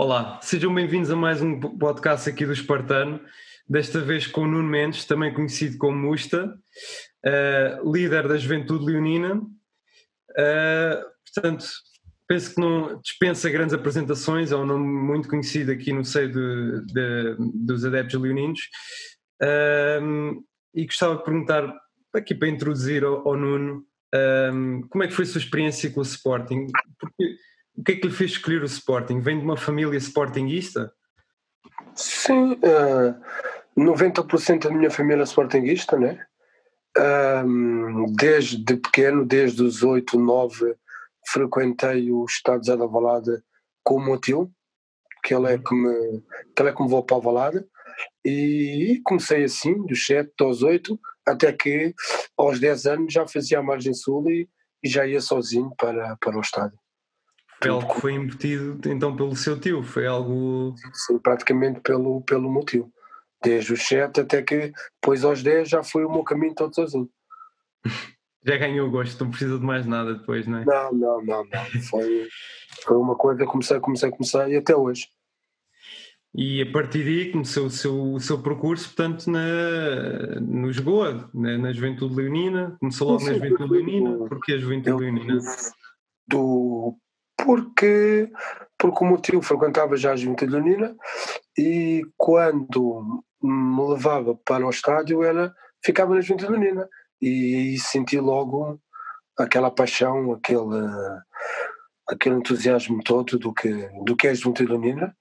Olá, sejam bem-vindos a mais um podcast aqui do Espartano, desta vez com o Nuno Mendes, também conhecido como Musta, uh, líder da Juventude Leonina. Uh, portanto, penso que não dispensa grandes apresentações, é um nome muito conhecido aqui no seio de, de, dos adeptos leoninos. Uh, e gostava de perguntar, aqui para introduzir ao, ao Nuno, como é que foi a sua experiência com o Sporting? Porque o que é que lhe fez escolher o Sporting? Vem de uma família sportinguista? Sim, uh, eh, 90% da minha família é sportinguista, né? Um, desde pequeno, desde os 8, 9, frequentei o Estado de Valada com o meu tio, que ele é uhum. que me, que ele é que me para Valada, e comecei assim, dos 7 aos 8, até que aos 10 anos já fazia a margem sul e, e já ia sozinho para, para o estádio. Foi algo que foi embutido então pelo seu tio, foi algo. Sim, praticamente pelo, pelo meu tio. Desde os 7 até que depois aos 10 já foi o meu caminho todo sozinho. já ganhou o gosto, não precisa de mais nada depois, não é? Não, não, não, não. Foi, foi uma coisa comecei, comecei, comecei e até hoje. E a partir daí começou o seu, o seu percurso, portanto, na, no Lisboa, na, na Juventude Leonina. Começou logo sim, na Juventude Leonina. Porquê a Juventude eu, Leonina? Do, porque, porque o meu tio frequentava já a Juventude Leonina e quando me levava para o estádio era, ficava na Juventude Leonina e, e senti logo aquela paixão, aquele, aquele entusiasmo todo do que, do que é a Juventude Leonina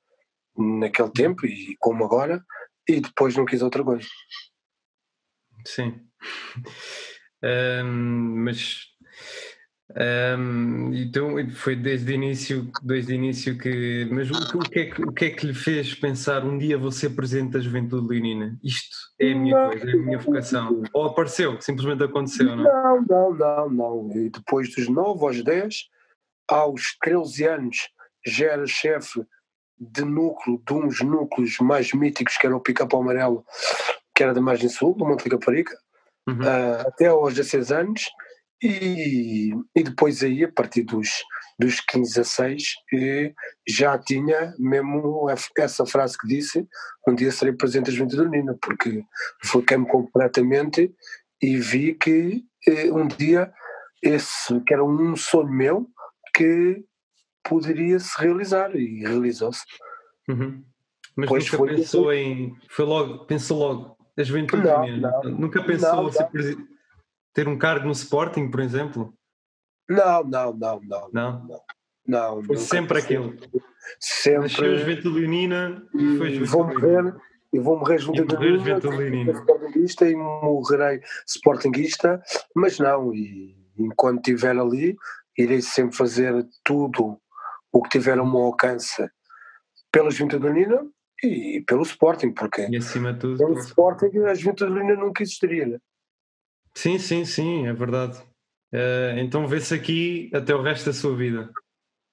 naquele tempo e como agora e depois não quis outra coisa. Sim. Um, mas um, então foi desde o início, desde o início que. Mas o, o, que é que, o que é que lhe fez pensar um dia vou ser presidente da Juventude Leonina? Isto é a minha não, coisa, é a minha vocação. Ou apareceu, simplesmente aconteceu, não? Não, não, não, não. E depois dos 9 aos 10, aos 13 anos, já era chefe de núcleo, de uns núcleos mais míticos, que era o Pica-Pau Amarelo, que era da Margem Sul, do Monte Caparica, uhum. uh, até aos 16 anos e, e depois aí, a partir dos, dos 15 a 6, já tinha mesmo essa frase que disse, um dia serei presente a Juventude Unida, porque foquei-me completamente e vi que eh, um dia esse, que era um sonho meu, que poderia se realizar e realizou-se. Uhum. Mas pois nunca pensou assim. em. Foi logo, pensou logo, a juventude não, não, nunca pensou não, ser presidente ter um cargo no Sporting, por exemplo? Não, não, não, não. Não? Não. não foi sempre aquilo. Sempre. Nasceu Juventude Leonina e foi Juventude vou morrer, e vou morrer Juventude Leonina, Sportingista e morrerei Sportingista, mas não, e enquanto estiver ali, irei sempre fazer tudo o que tiver ao meu alcance pela Juventude Leonina e pelo Sporting, porque e acima de tudo, pelo Sporting a Juventude Leonina nunca existiria, né? Sim, sim, sim, é verdade. Uh, então vê-se aqui até o resto da sua vida.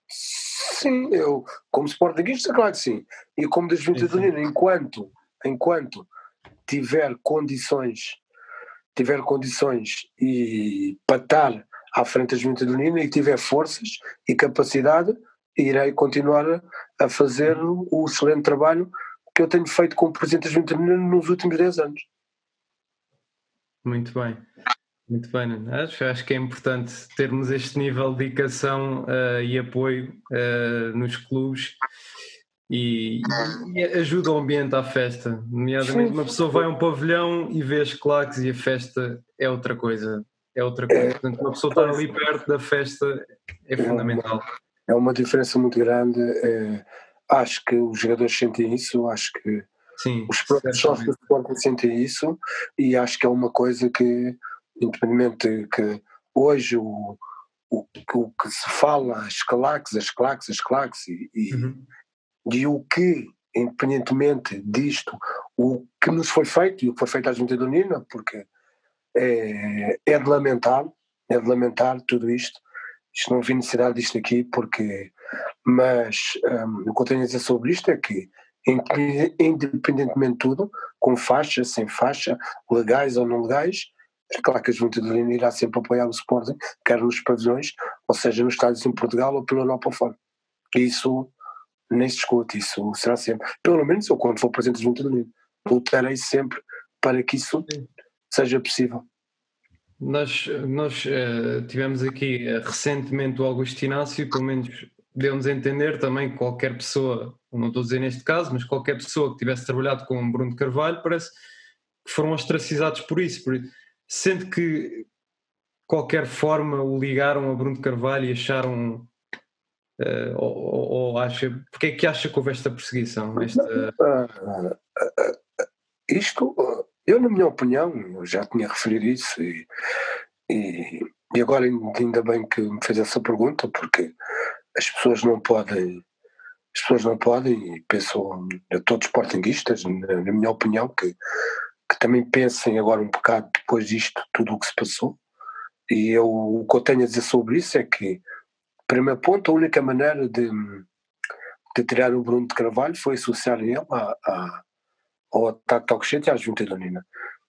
Sim, eu, como sportinguista, claro que sim. E como Unida, enquanto, enquanto tiver condições, tiver condições e para estar à frente da Juventude Unida e tiver forças e capacidade, irei continuar a fazer o excelente trabalho que eu tenho feito como Presidente da Juventude Unida nos últimos 10 anos. Muito bem. Muito bem, acho, acho que é importante termos este nível de dedicação uh, e apoio uh, nos clubes e, e, ajuda o ambiente à festa. Nomeadamente, uma pessoa vai a um pavilhão e vê as claques e a festa é outra coisa. É outra coisa. Portanto, uma pessoa estar ali perto da festa é fundamental. É uma diferença muito grande. É, acho que os jogadores sentem isso, acho que Sim, os próprios sócios do Sporting sentem isso e acho que é uma coisa que, independentemente que hoje o, o, o que se fala, as claques, as claques, as claques e, e, uhum. e o que, independentemente disto, o que nos foi feito e o que foi feito à Junta do Nina, porque é, é de lamentar, é de lamentar tudo isto. Isto não vi necessidade disto aqui, porque. Mas um, o que eu tenho a dizer sobre isto é que independentemente de tudo, com faixa, sem faixa, legais ou não legais, é claro que a Juventude irá sempre apoiar o Sporting, quer nos pavilhões, ou seja, nos estádios em Portugal ou pela Europa fora. Isso nem se discute, isso será sempre. Pelo menos eu, quando for presidente da Junta do Unido, lutarei sempre para que isso seja possível. Nós, nós uh, tivemos aqui uh, recentemente o Augusto Inácio, pelo menos deu-nos a entender também que qualquer pessoa, não estou a dizer neste caso, mas qualquer pessoa que tivesse trabalhado com Bruno de Carvalho parece que foram ostracizados por isso. Por, sendo que qualquer forma o ligaram a Bruno de Carvalho e acharam Uh, ou, ou, acha, porque é que acha que houve esta perseguição? Esta... Uh, isto, eu na minha opinião, já tinha referido isso e, e, e, agora ainda bem que me fez essa pergunta, porque as pessoas não podem, as pessoas não podem, e penso a todos os sportinguistas, na, na minha opinião, que, que também pensem agora um bocado depois disto, tudo o que se passou, e eu, o que eu tenho a dizer sobre isso é que Primeiro ponto, a única maneira de, de tirar o Bruno de Carvalho foi associar ele a, a, ao ataque ao Cochete e à Junta da Nina.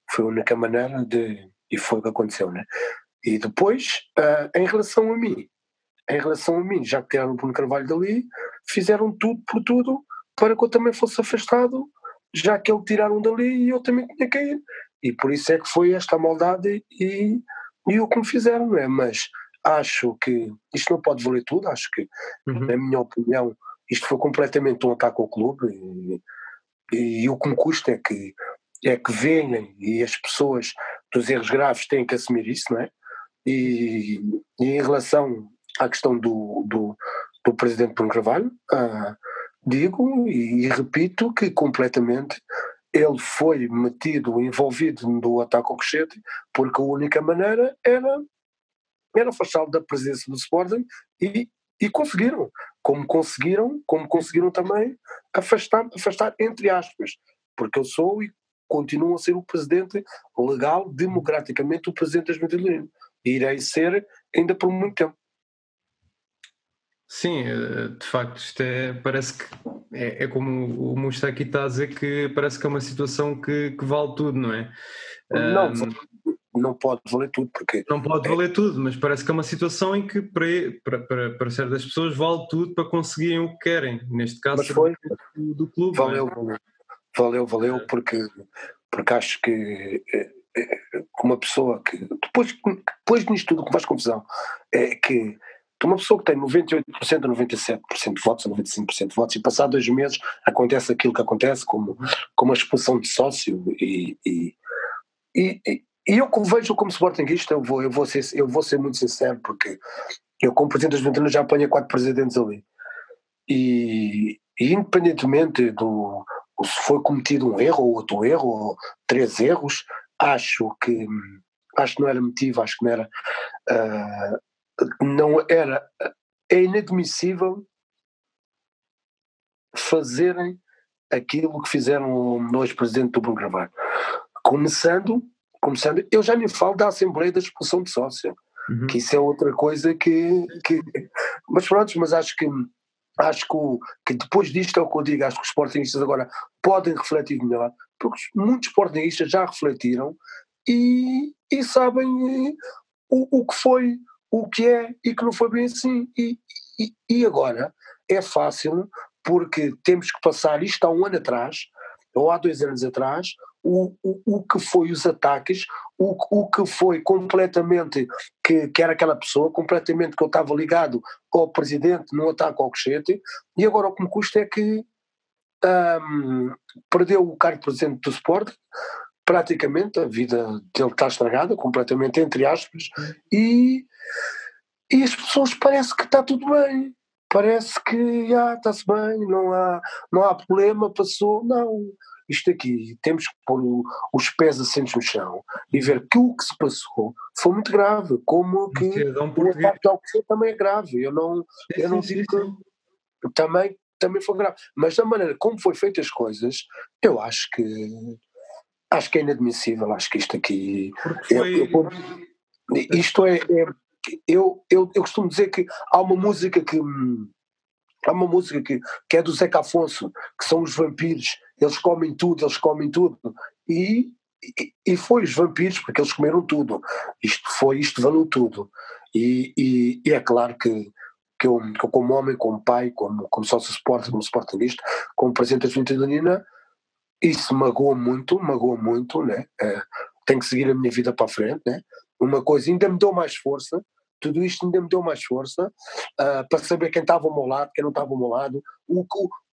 Foi a única maneira de. E foi o que aconteceu, né? E depois, uh, em relação a mim, em relação a mim, já que tiraram o Bruno Carvalho dali, fizeram tudo por tudo para que eu também fosse afastado, já que ele tiraram dali e eu também tinha que ir. E por isso é que foi esta maldade e, e o que me fizeram, não é? Mas acho que isto não pode valer tudo, acho que, uhum. na minha opinião, isto foi completamente um ataque ao clube e, e, e o que me custa é que é que veem e as pessoas dos erros graves têm que assumir isso, não é? E, e em relação à questão do, do, do presidente Bruno Carvalho, ah, digo e, e, repito que completamente ele foi metido, envolvido no ataque ao Cochete, porque a única maneira era era afastá-lo da presença do Sporting e, e conseguiram. Como conseguiram, como conseguiram também afastar, afastar, entre aspas, porque eu sou e continuo a ser o presidente legal, democraticamente, o presidente das Junta E irei ser ainda por muito tempo. Sim, eh, de facto, isto é, parece que é, é como o Musta aqui está a dizer que parece que é uma situação que, que vale tudo, não é? Não, um, não pode valer tudo, porque. Não pode valer tudo, mas parece que é uma situação em que para, para, para, para certas pessoas vale tudo para conseguirem o que querem. Neste caso, mas foi do, do clube. Valeu, valeu, valeu, valeu, porque, porque acho que é, é, uma pessoa que. Depois, depois nisto tudo que faz confusão é que uma pessoa que tem 98% a 97% de votos, a 95% de votos, e passado dois meses acontece aquilo que acontece, como, como a expulsão de sócio, e, e, e, e eu vejo como Sportingista, eu vou, eu, vou ser, eu vou ser muito sincero, porque eu, como presidente das Juventudes, já apanho quatro presidentes ali. E, e, independentemente do se foi cometido um erro ou outro erro, ou três erros, acho que acho que não era motivo, acho que não era. Uh, não era. É inadmissível fazerem aquilo que fizeram no ex-presidente do Bruno Carvalho. Começando começando, eu já nem falo da Assembleia da Expulsão de Sócio, uhum. que isso é outra coisa que, que mas pronto, mas acho que acho que, que, depois disto é o que eu digo, acho que os sportingistas agora podem refletir melhor, porque muitos sportingistas já refletiram e, e sabem o, o que foi, o que é e que não foi bem assim. E, e, e agora é fácil porque temos que passar isto há um ano atrás, ou há dois anos atrás, o, o, o que foi os ataques, o, o que foi completamente, que, que era aquela pessoa, completamente que eu estava ligado ao presidente no ataque ao Cochete, e agora o que me custa é que um, perdeu o cargo de presidente do Sport, praticamente a vida dele está estragada, completamente entre aspas, e, e as pessoas parece que está tudo bem. Parece que ah, está-se bem, não há, não há problema, passou. Não, isto aqui, temos que pôr os pés assentos no chão e ver que o que se passou foi muito grave, como que o ataque ao que também é grave. Eu não, sim, eu não sim, digo sim, que também, também foi grave. Mas da maneira como foi feitas as coisas, eu acho que acho que é inadmissível, acho que isto aqui. Foi... Eu, eu, isto é, é eu, eu, eu costumo dizer que há uma música que Há uma música que, que é do Zeca Afonso, que são os vampiros, eles comem tudo, eles comem tudo. E, e, e foi os vampiros, porque eles comeram tudo. Isto foi, isto valeu tudo. E, e, e é claro que, que eu, que eu como homem, como pai, como, como sócio suporte, como sportingista, como presidente da Junta de Nina, isso magoa muito, magoa muito, né? É, tenho que seguir a minha vida para a frente, né? Uma coisa ainda me deu mais força, tudo isto ainda me deu mais força uh, para saber quem estava ao meu lado, quem não estava ao meu lado, o,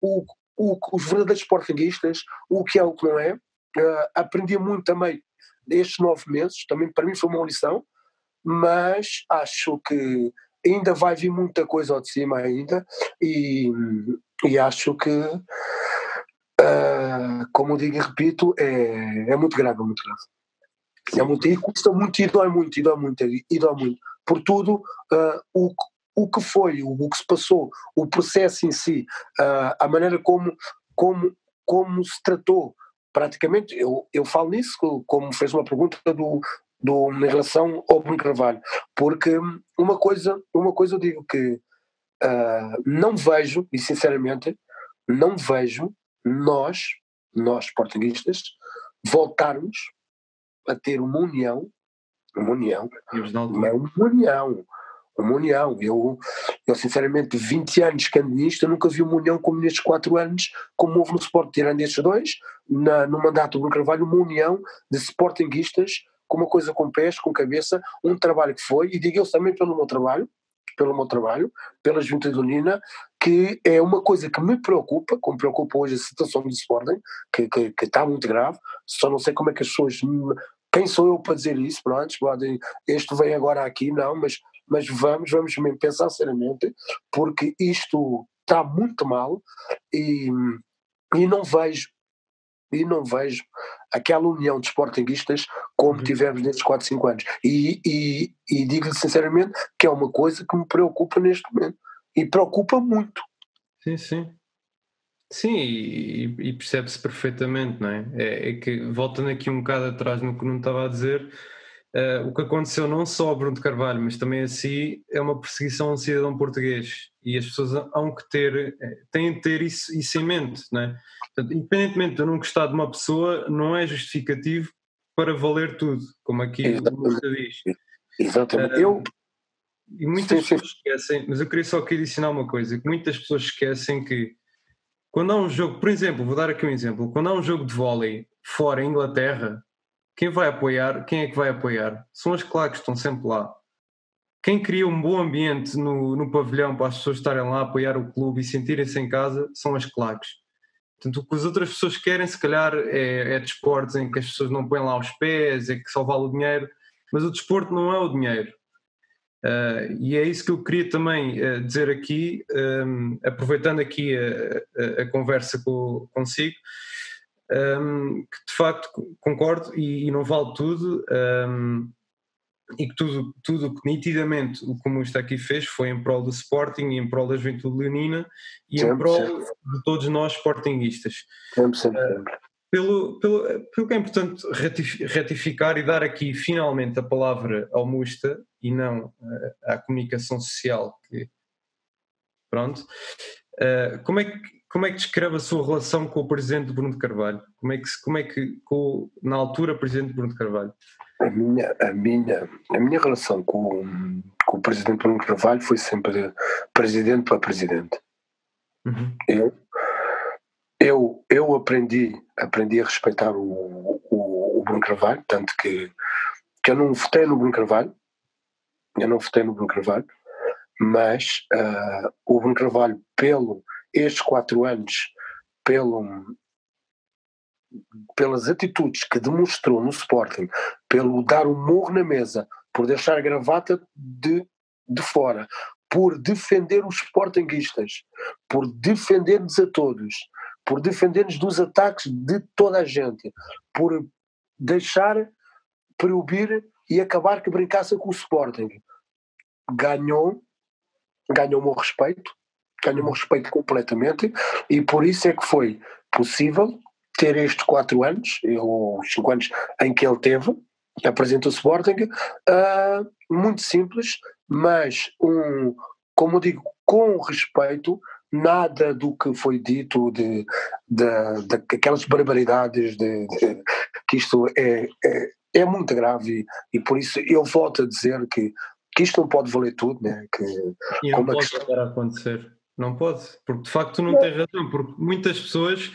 o, o, os verdadeiros sportinguistas, o que é o que não é. Uh, aprendi muito também estes nove meses, também para mim foi uma lição, mas acho que ainda vai vir muita coisa ao de cima ainda e, e acho que como digo e repito é, é muito grave, é muito grave. É muito, e custa muito e dói muito e dói muito e dói muito. Por tudo uh, o, o que foi, o, o, que se passou o processo em si uh, a maneira como, como, como se tratou praticamente, eu, eu falo nisso como fez uma pergunta do, do, em relação ao Bruno Carvalho, porque uma coisa, uma coisa eu digo que uh, não vejo, e sinceramente, não vejo nós, nós portuguistas, voltarmos a ter uma união, uma união, não é uma união, uma união. Eu, eu sinceramente, 20 anos que ando nisto, eu nunca vi uma união como nestes 4 anos, como houve no Sport, tirando estes dois, na, no mandato do Bruno Carvalho, uma união de sportinguistas com uma coisa com pés, com cabeça, um trabalho que foi, e digo eu também pelo meu trabalho, pelo meu trabalho, pela Junta de Unina, que é uma coisa que me preocupa, como preocupa hoje a situação do Sporting, que, que, que, está muito grave, só não sei como é que as pessoas, quem sou eu para dizer isso, pronto, podem, este vem agora aqui, não, mas, mas vamos, vamos mesmo pensar seriamente, porque isto está muito mal e, e não vejo e não vejo aquela união de sportinguistas como uhum. tivemos nesses 4, 5 anos. E, e, e digo-lhe sinceramente que é uma coisa que me preocupa neste momento. E preocupa muito. Sim, sim. Sim, e, e percebe-se perfeitamente, não é? é? é? que, voltando aqui um bocado atrás no que não estava a dizer, uh, o que aconteceu não só ao Bruno de Carvalho, mas também a si, é uma perseguição a um cidadão português. E as pessoas hão que ter, eh, têm de ter isso, isso em mente, não é? Portanto, independentemente de eu não gostar de uma pessoa, não é justificativo para valer tudo, como aqui Exatamente. o diz. Exatamente. Uh, eu... E muitas sim, pessoas sim. esquecem, mas eu queria só aqui adicionar uma coisa, que muitas pessoas esquecem que quando há um jogo, por exemplo, vou dar aqui um exemplo, quando há um jogo de vôlei fora em Inglaterra, quem vai apoiar, quem é que vai apoiar? São as claques que estão sempre lá. Quem cria um bom ambiente no, no pavilhão para as pessoas estarem lá, apoiar o clube e sentirem-se em casa, são as claques. Portanto, o que as outras pessoas querem, se calhar, é, é desportos em que as pessoas não põem lá os pés, é que só vale o dinheiro, mas o desporto não é o dinheiro. Uh, e é isso que eu queria também uh, dizer aqui, um, aproveitando aqui a, a, a conversa com, consigo, um, que de facto concordo e, e não vale tudo, um, e que tudo, tudo que nitidamente o Musta aqui fez foi em prol do Sporting e em prol da Juventude Leonina e sempre, em prol sempre. de todos nós Sportinguistas. Sempre, sempre, sempre. Pelo, pelo, pelo que é importante retificar e dar aqui finalmente a palavra ao Musta e não uh, à comunicação social que pronto uh, como é que como é que descreve a sua relação com o presidente Bruno de Carvalho? Como é que como é que com, na altura presidente Bruno de Carvalho? A minha a minha a minha relação com, com o presidente Bruno de Carvalho foi sempre presidente para presidente. Uhum. eu eu, eu aprendi, aprendi a respeitar o, o, o Bruno Carvalho, tanto que, que eu não votei no Bruno Carvalho, eu não votei no Bruno Carvalho, mas uh, o Bruno Carvalho, pelo estes quatro anos, pelo, pelas atitudes que demonstrou no Sporting, pelo dar um morro na mesa, por deixar a gravata de, de fora, por defender os sportinguistas, por defender-nos a todos, por defender-nos dos ataques de toda a gente, por deixar proibir e acabar que brincasse com o Sporting. Ganhou, ganhou o meu respeito, o meu respeito completamente e por isso é que foi possível ter estes quatro anos, os cinco anos em que ele teve, apresentou o Sporting, uh, muito simples, mas um, como eu digo, com respeito, nada do que foi dito de, de, de aquelas barbaridades de, de, que isto é, é, é muito grave e, e, por isso eu volto a dizer que que isto não pode valer tudo, né? que e não pode questão... a acontecer. Não pode, porque de facto não, não. tens razão, porque muitas pessoas,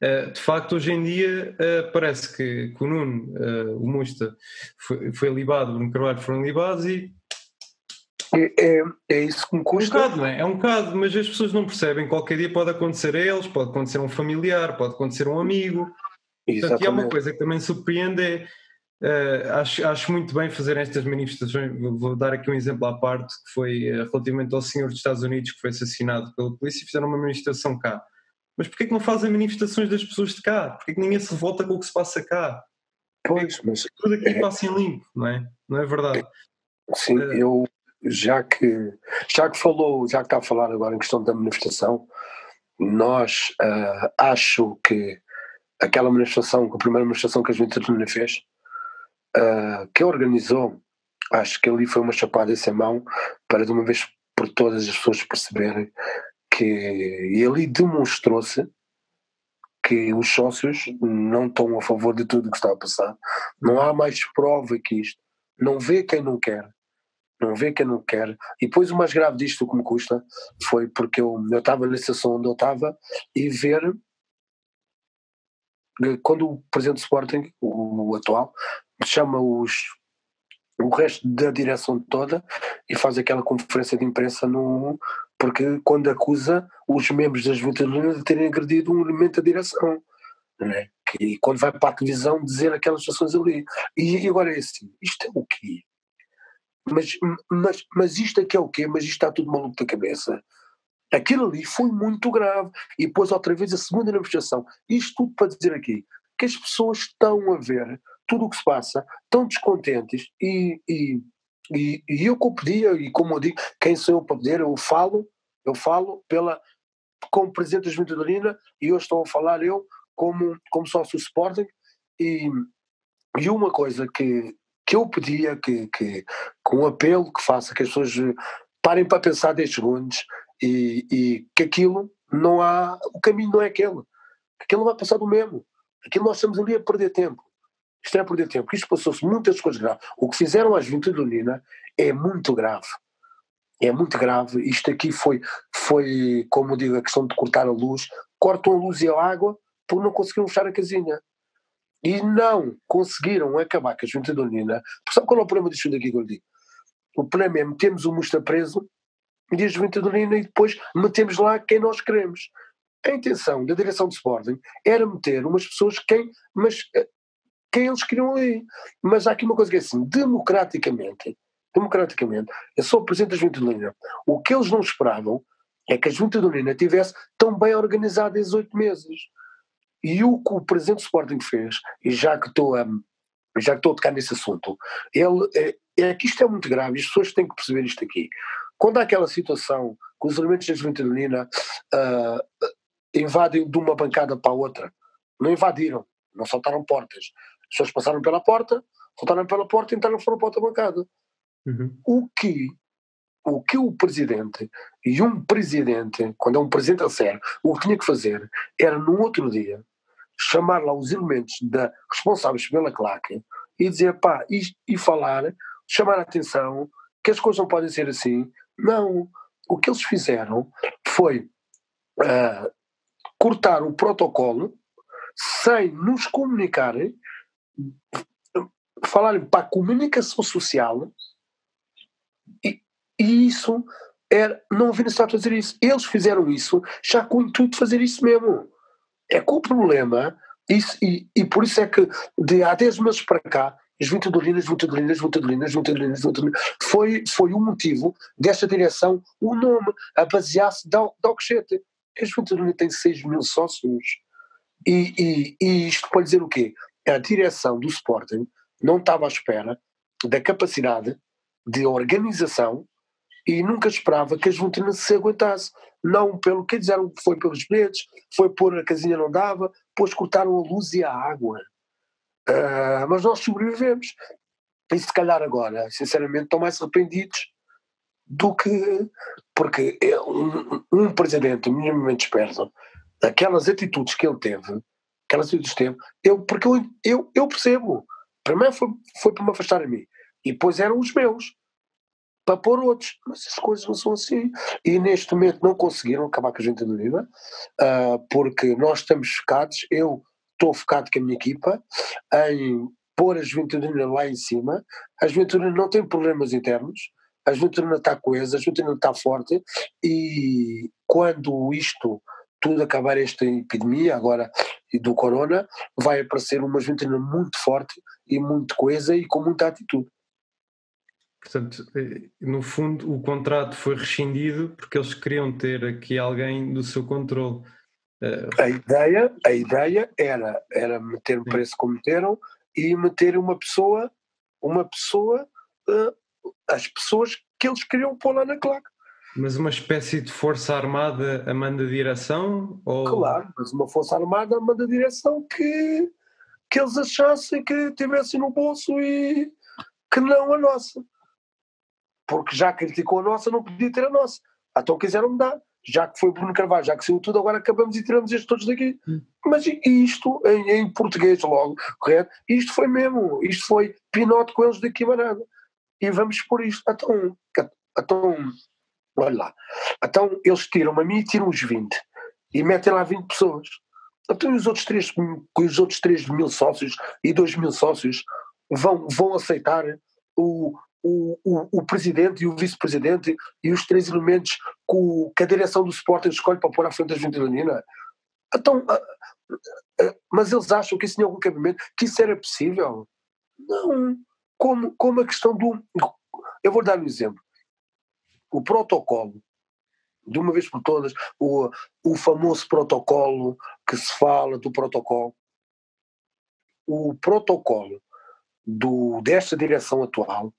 eh, de facto, hoje em dia eh, parece que, que o Nuno, eh, o Musta, foi, foi libado, o Bruno Carvalho foram libados e é, é, é, isso que me custa. É um bocado, não é? É um bocado, mas as pessoas não percebem. Qualquer dia pode acontecer a eles, pode acontecer a um familiar, pode acontecer a um amigo. Exatamente. Portanto, e há uma coisa que também surpreende é Uh, acho, acho muito bem fazer estas manifestações. Vou dar aqui um exemplo à parte, que foi uh, relativamente ao senhor dos Estados Unidos que foi assassinado pela polícia e fizeram uma manifestação cá. Mas porquê que não fazem manifestações das pessoas de cá? Porquê que ninguém se revolta com o que se passa cá? Pois, mas... Tudo aqui é... passa em limpo, não é? Não é verdade? Sim, uh, eu já que, já que falou, já que está a falar agora em questão da manifestação, nós acho que aquela manifestação, a primeira manifestação que a Juventude fez, uh, que organizou, acho que ali foi uma chapada sem mão para de uma vez por todas as pessoas perceberem que e ali demonstrou-se que os sócios não estão a favor de tudo o que está a passar. Não há mais prova que isto. Não vê quem não quer. Não vê quem não quer. E depois o mais grave disto que me custa foi porque eu, estava na estação onde eu estava e ver quando o presidente Sporting, o atual, chama os, o resto da direção toda e faz aquela conferência de imprensa no, porque quando acusa os membros das Juventude de terem agredido um elemento da direção. Né? E quando vai para a televisão dizer aquelas situações ali. E agora é assim, isto é o quê? Mas, mas, mas isto aqui é o quê? Mas isto está tudo maluco da cabeça. Aquilo ali foi muito grave. E depois, outra vez, a segunda negociação. Isto tudo para dizer aqui que as pessoas estão a ver tudo o que se passa, estão descontentes e, e, e, e eu pedia, e como eu digo, quem sou eu para pedir, eu falo, eu falo pela, como presidente da Juventude Arena e hoje estou a falar eu como, como sócio Sporting e, e uma coisa que, que eu pedia, que, que, com um apelo que faça que as pessoas parem para pensar 10 segundos e, e que aquilo não há, o caminho não é aquele, aquilo não vai passar do mesmo, aquilo nós estamos ali a perder tempo. Isto é perder tempo. Isto passou-se muitas coisas graves. O que fizeram às Juventude Unida é muito grave. É muito grave. Isto aqui foi, foi, como digo, a questão de cortar a luz. Cortam a luz e a água por não conseguiram fechar a casinha. E não conseguiram acabar com a Juventude Unida. Sabe qual é o problema disto daqui que eu digo? O problema é metemos o Musta preso e a Juventude Unida e depois metemos lá quem nós queremos. A intenção da direção de Sporting era meter umas pessoas quem, mas eh, quem eles queriam ali. Mas há aqui uma coisa que é assim, democraticamente, democraticamente, eu sou o Presidente da Juventude Unida, o que eles não esperavam é que a Juventude Unida tivesse tão bem organizada esses oito meses. E o que o Presidente do Sporting fez, e já que estou a, já que estou a tocar nesse assunto, ele, é, é que isto é muito grave, as pessoas têm que perceber isto aqui. Quando há aquela situação que os elementos da Juventude Unida uh, invadem de uma bancada para a outra, não invadiram, não saltaram portas, as pessoas passaram pela porta, voltaram pela porta e entraram foram para outra bancada. Uhum. O que o que o presidente e um presidente, quando é um presidente a sério, o que tinha que fazer era no outro dia chamar lá os elementos da, responsáveis pela claque e dizer pá, e, e falar, chamar a atenção que as coisas não podem ser assim. Não. O que eles fizeram foi uh, cortar o protocolo sem nos comunicarem falarem para a comunicação social e, e isso era, não havia necessidade de fazer isso. Eles fizeram isso já com o intuito de fazer isso mesmo. É com o problema, isso, e, e por isso é que de há 10 meses para cá, as 20 dolinas, 20 dolinas, 20 dolinas, 20 dolinas, 20 dolinas, foi, foi o motivo desta direção, o nome, a basear-se da Alcochete. As 20 dolinas têm 6 mil sócios. E, e, e isto para dizer o quê? A direção do Sporting não estava à espera da capacidade de organização e nunca esperava que a Juventude se aguentasse. Não pelo que disseram, foi pelos bilhetes, foi por a casinha não dava, depois cortaram a luz e a água. Uh, mas nós sobrevivemos. E se calhar agora, sinceramente, estão mais arrependidos do que. Porque um, um presidente minimamente esperto, aquelas atitudes que ele teve, aquela atitude teve, eu, porque eu, eu, eu percebo. Primeiro foi, foi para me afastar a mim. E depois eram os meus. para pôr outros. Mas as coisas não são assim. E neste momento não conseguiram acabar com a gente do Viva, uh, porque nós estamos focados, eu estou focado com a minha equipa em pôr a Juventude lá em cima. A Juventude não tem problemas internos, a Juventude está coesa, a Juventude está forte e quando isto tudo acabar esta epidemia agora do corona, vai aparecer uma Juventude muito forte e muito coesa e com muita atitude. Portanto, eh, no fundo, o contrato foi rescindido porque eles queriam ter aqui alguém do seu controle. Eh, a ideia, a ideia era, era meter o preço como meteram e meter uma pessoa, uma pessoa, uh, as pessoas que eles queriam pôr lá na claque. Mas uma espécie de força armada a manda direção? Ou... Claro, mas uma força armada a manda direção que, que eles achassem que tivessem no bolso e que não a nossa porque já criticou a nossa, não podia ter a nossa. Então quiseram mudar. Já que foi Bruno Carvalho, já que saiu tudo, agora acabamos e tiramos estes todos daqui. Hum. Mas isto, em, em, português logo, correto? Isto foi mesmo, isto foi pinote com eles daqui barada. E vamos por isto. Então, então, olha lá. Então eles tiram a mim e tiram os 20. E metem lá 20 pessoas. Então os outros 3, os outros 3 mil sócios e 2 mil sócios vão, vão aceitar o, o, o, o presidente e o vice-presidente e os três elementos que, que a direção do Sporting escolhe para pôr à frente da Juventude Então, mas eles acham que isso tinha algum cabimento, que isso era possível? Não. Como, como a questão do. Eu vou dar um exemplo. O protocolo, de uma vez por todas, o, o famoso protocolo que se fala do protocolo. O protocolo do, desta direção atual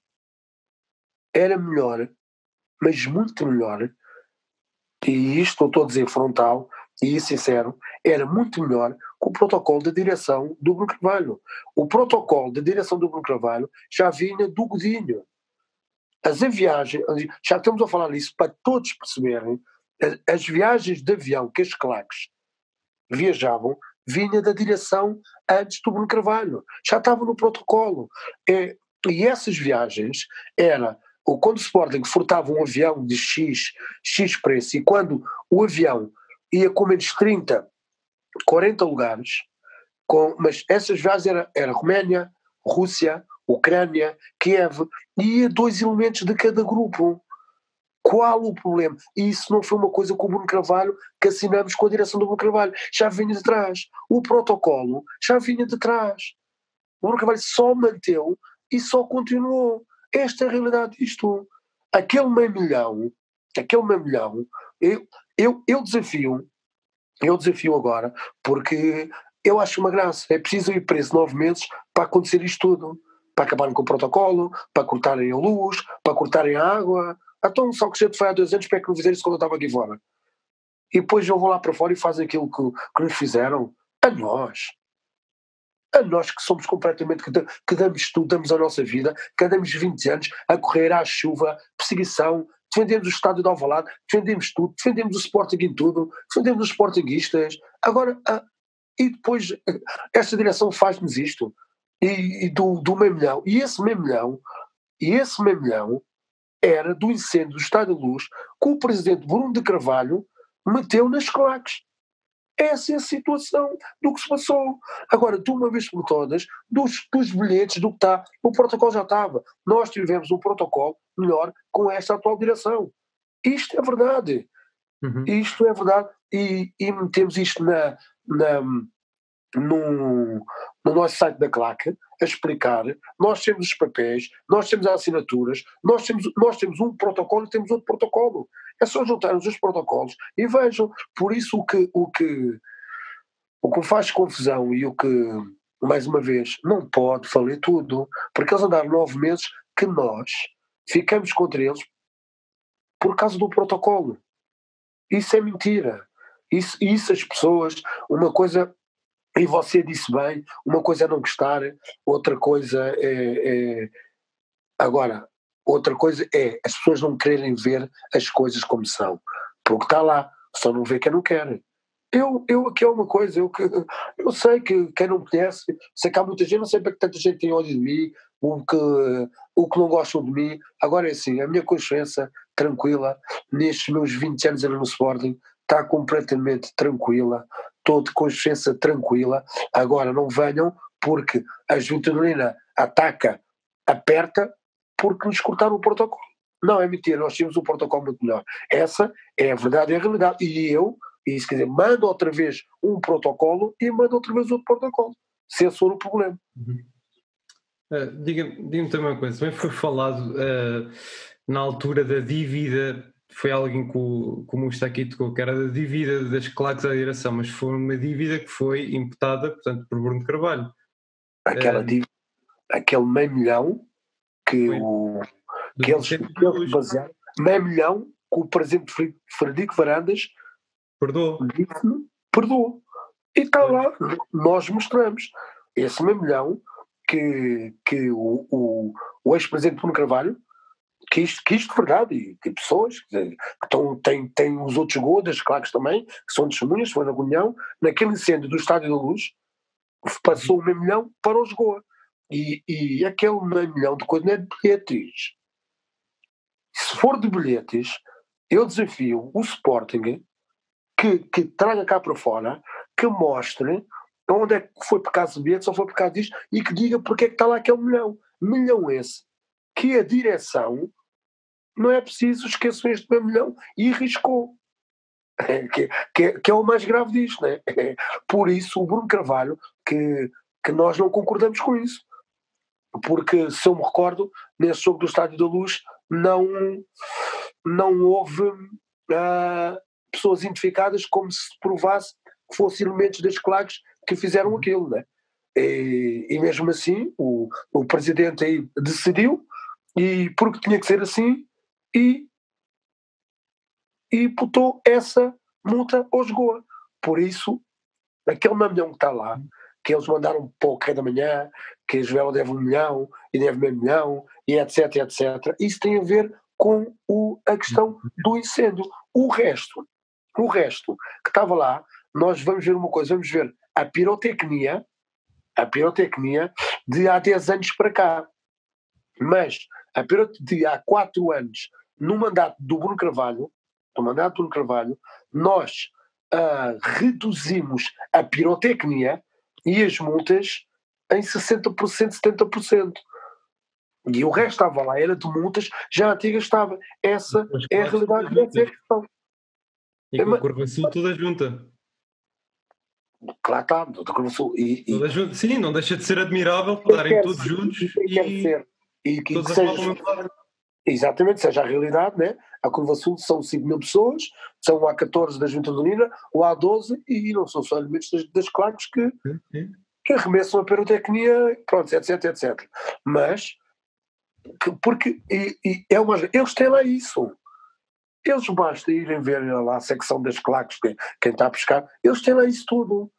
era melhor, mas muito melhor, e isto eu estou a dizer frontal e sincero, era muito melhor que o protocolo da direção do Bruno Carvalho. O protocolo da direção do Bruno Carvalho já vinha do Godinho. As viagens, já estamos a falar nisso para todos perceberem, as viagens de avião que as claques viajavam vinha da direção antes do Bruno Carvalho. Já estava no protocolo. E, e essas viagens era ou quando o Sporting furtava um avião de X, X preço, e quando o avião ia com menos 30, 40 lugares, com, mas essas viagens era, era Roménia, Rússia, Ucrânia, Kiev, e dois elementos de cada grupo. Qual o problema? E isso não foi uma coisa com o Bruno Carvalho que assinamos com a direção do Bruno Carvalho. Já vinha de trás. O protocolo já vinha de trás. O Bruno Carvalho só manteu e só continuou. Esta é a realidade disto. Aquele meio milhão, aquele meio milhão, eu, eu, eu desafio, eu desafio agora, porque eu acho uma graça. É preciso ir preso nove meses para acontecer isto tudo. Para acabarem com o protocolo, para cortarem a luz, para cortarem a água. Então, só que se foi há dois anos, para que não fizeram isso quando eu estava aqui fora? E depois eu vou lá para fora e fazem aquilo que, que nos fizeram. A nós a nós que somos completamente, que, que damos tudo, damos a nossa vida, que andamos 20 anos a correr à chuva, perseguição, defendemos o estádio de Alvalade, defendemos tudo, defendemos o Sporting em tudo, defendemos os Sportinguistas, agora, ah, e depois esta direção faz-nos isto, e, e, do, do meio milhão, e esse meio milhão, e esse meio milhão era do incêndio do Estádio de Luz que o presidente Bruno de Carvalho meteu nas claques. Essa é a situação do que se passou. Agora, de uma vez por todas, dos, dos bilhetes, do que está, o protocolo já estava. Nós tivemos um protocolo melhor com esta atual direção. Isto é verdade. Uhum. Isto é verdade. E, e metemos isto na, na, no, no nosso site da CLAC a explicar. Nós temos os papéis, nós temos as assinaturas, nós temos, nós temos um protocolo e temos outro protocolo. É só juntar os protocolos e vejam. Por isso o que, o que, o que faz confusão e o que, mais uma vez, não pode falar tudo, porque eles andaram nove meses que nós ficamos contra eles por causa do protocolo. Isso é mentira. Isso, isso as pessoas, uma coisa, e você disse bem, uma coisa é não gostar, outra coisa é, é agora, Outra coisa é as pessoas não quererem ver as coisas como são, porque está lá, só não vê quem não quer. Eu, eu aqui é uma coisa, eu, eu sei que quem não me conhece, sei que há muita gente, não sei para que tanta gente tem ódio de mim, o que, o que não gostam de mim. Agora é assim, a minha consciência tranquila, nestes meus 20 anos no Sporting, está completamente tranquila, estou de consciência tranquila. Agora não venham porque a Juventude ataca, aperta, porque nos cortaram o protocolo. Não, é mentira, nós tínhamos um protocolo muito melhor. Essa é a verdade, é a realidade. E eu, isso quer dizer, mando outra vez um protocolo e mando outra vez outro protocolo. For o problema. Uhum. Uh, Diga-me diga também uma coisa, também foi falado uh, na altura da dívida, foi alguém que o, como está aqui tocou, que era da dívida das claques à direção, mas foi uma dívida que foi imputada, portanto, por Bruno Carvalho. Aquela dívida, aquele meio milhão que foi. o que eles, eles basearam, meio milhão que o presidente Frederico Varandas perdoou. perdoou. E está lá, nós mostramos esse meio milhão que, que o, o, o ex-presidente Bruno Carvalho quis, quis de verdade, e tem pessoas que, estão, têm, têm os outros godas, claro também, que são testemunhas, foi na reunião, naquele incêndio do Estádio da Luz, passou o meio milhão para os Goa. E, e aquele meio milhão de coisas não é de bilhetes se for de bilhetes, eu desafio o Sporting que, que traga cá para fora, que mostre onde é que foi por causa de bilhetes ou foi por causa disto e que diga porque é que está lá aquele milhão. Milhão esse que a direção não é preciso esquecer este meio milhão e riscou. que, que, que, é o mais grave disto, né? Por isso o Bruno Carvalho, que, que nós não concordamos com isso. Porque, se eu me recordo, nesse jogo do Estádio da Luz, não, não houve uh, pessoas identificadas como se provasse que fossem elementos das claques que fizeram aquilo, né? E, e mesmo assim o, o presidente aí decidiu e porque tinha que ser assim e e botou essa multa aos Goa. Por isso, aquele milhão que está lá, que eles mandaram para o Correio da Manhã, que Joela deve um milhão e deve meio milhão, e etc, etc. Isso tem a ver com o, a questão do incêndio. O resto, o resto que estava lá, nós vamos ver uma coisa, vamos ver a pirotecnia, a pirotecnia de há 10 anos para cá. Mas a de há 4 anos, no mandato do Bruno Carvalho, no mandato do Bruno Carvalho, nós uh, reduzimos a pirotecnia e as multas em 60%, 70%. E o resto estava lá, era de multas, já a antiga estava. Essa é a realidade é a questão. E com a Curva Sul toda junta. Claro está, da Curva Sul. E, e... Junta. Sim, não deixa de ser admirável estarem todos juntos e, e. e que todos seja, Exatamente, seja a realidade, né? A Curva Sul são 5 mil pessoas, são o A14 da Junta de Unina, o A12 e não são só elementos das, das claques que, que arremessam a pirotecnia, pronto, etc, etc. Mas, que, porque e, e é uma, eles têm lá isso. Eles basta irem ver lá a secção das claques, quem, quem está a pescar, eles têm lá isso tudo.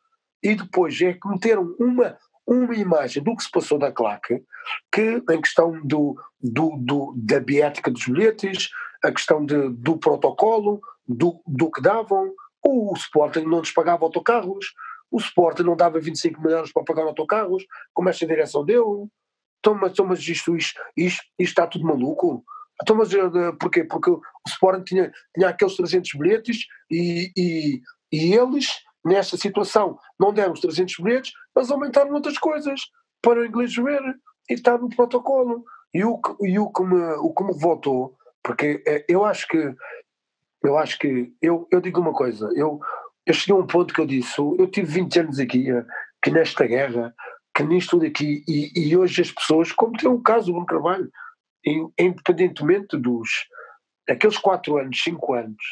E depois é que meteram uma, uma imagem do que se passou na claque, que em questão do, do, do da biética dos bilhetes, a questão de, do protocolo, do, do que davam, o Sporting não nos pagava autocarros, o Sporting não dava 25 milhões para pagar autocarros, como esta direção deu. Então, mas, então, mas isto, isto, isto, isto está tudo maluco. Então, mas uh, porquê? Porque o Sporting tinha, tinha aqueles 300 bilhetes e, e, e eles, nesta situação, não deram os 300 bilhetes, mas aumentaram outras coisas para o inglês ver e está no protocolo. E o, e o, que, me, o que me votou, porque é, eu acho que eu acho que eu, eu digo uma coisa, eu, eu cheguei a um ponto que eu disse, eu tive 20 anos aqui, que nesta guerra, que nisto tudo aqui, e, e hoje as pessoas, como tem o caso do Bruno Carvalho, independentemente dos aqueles 4 anos, 5 anos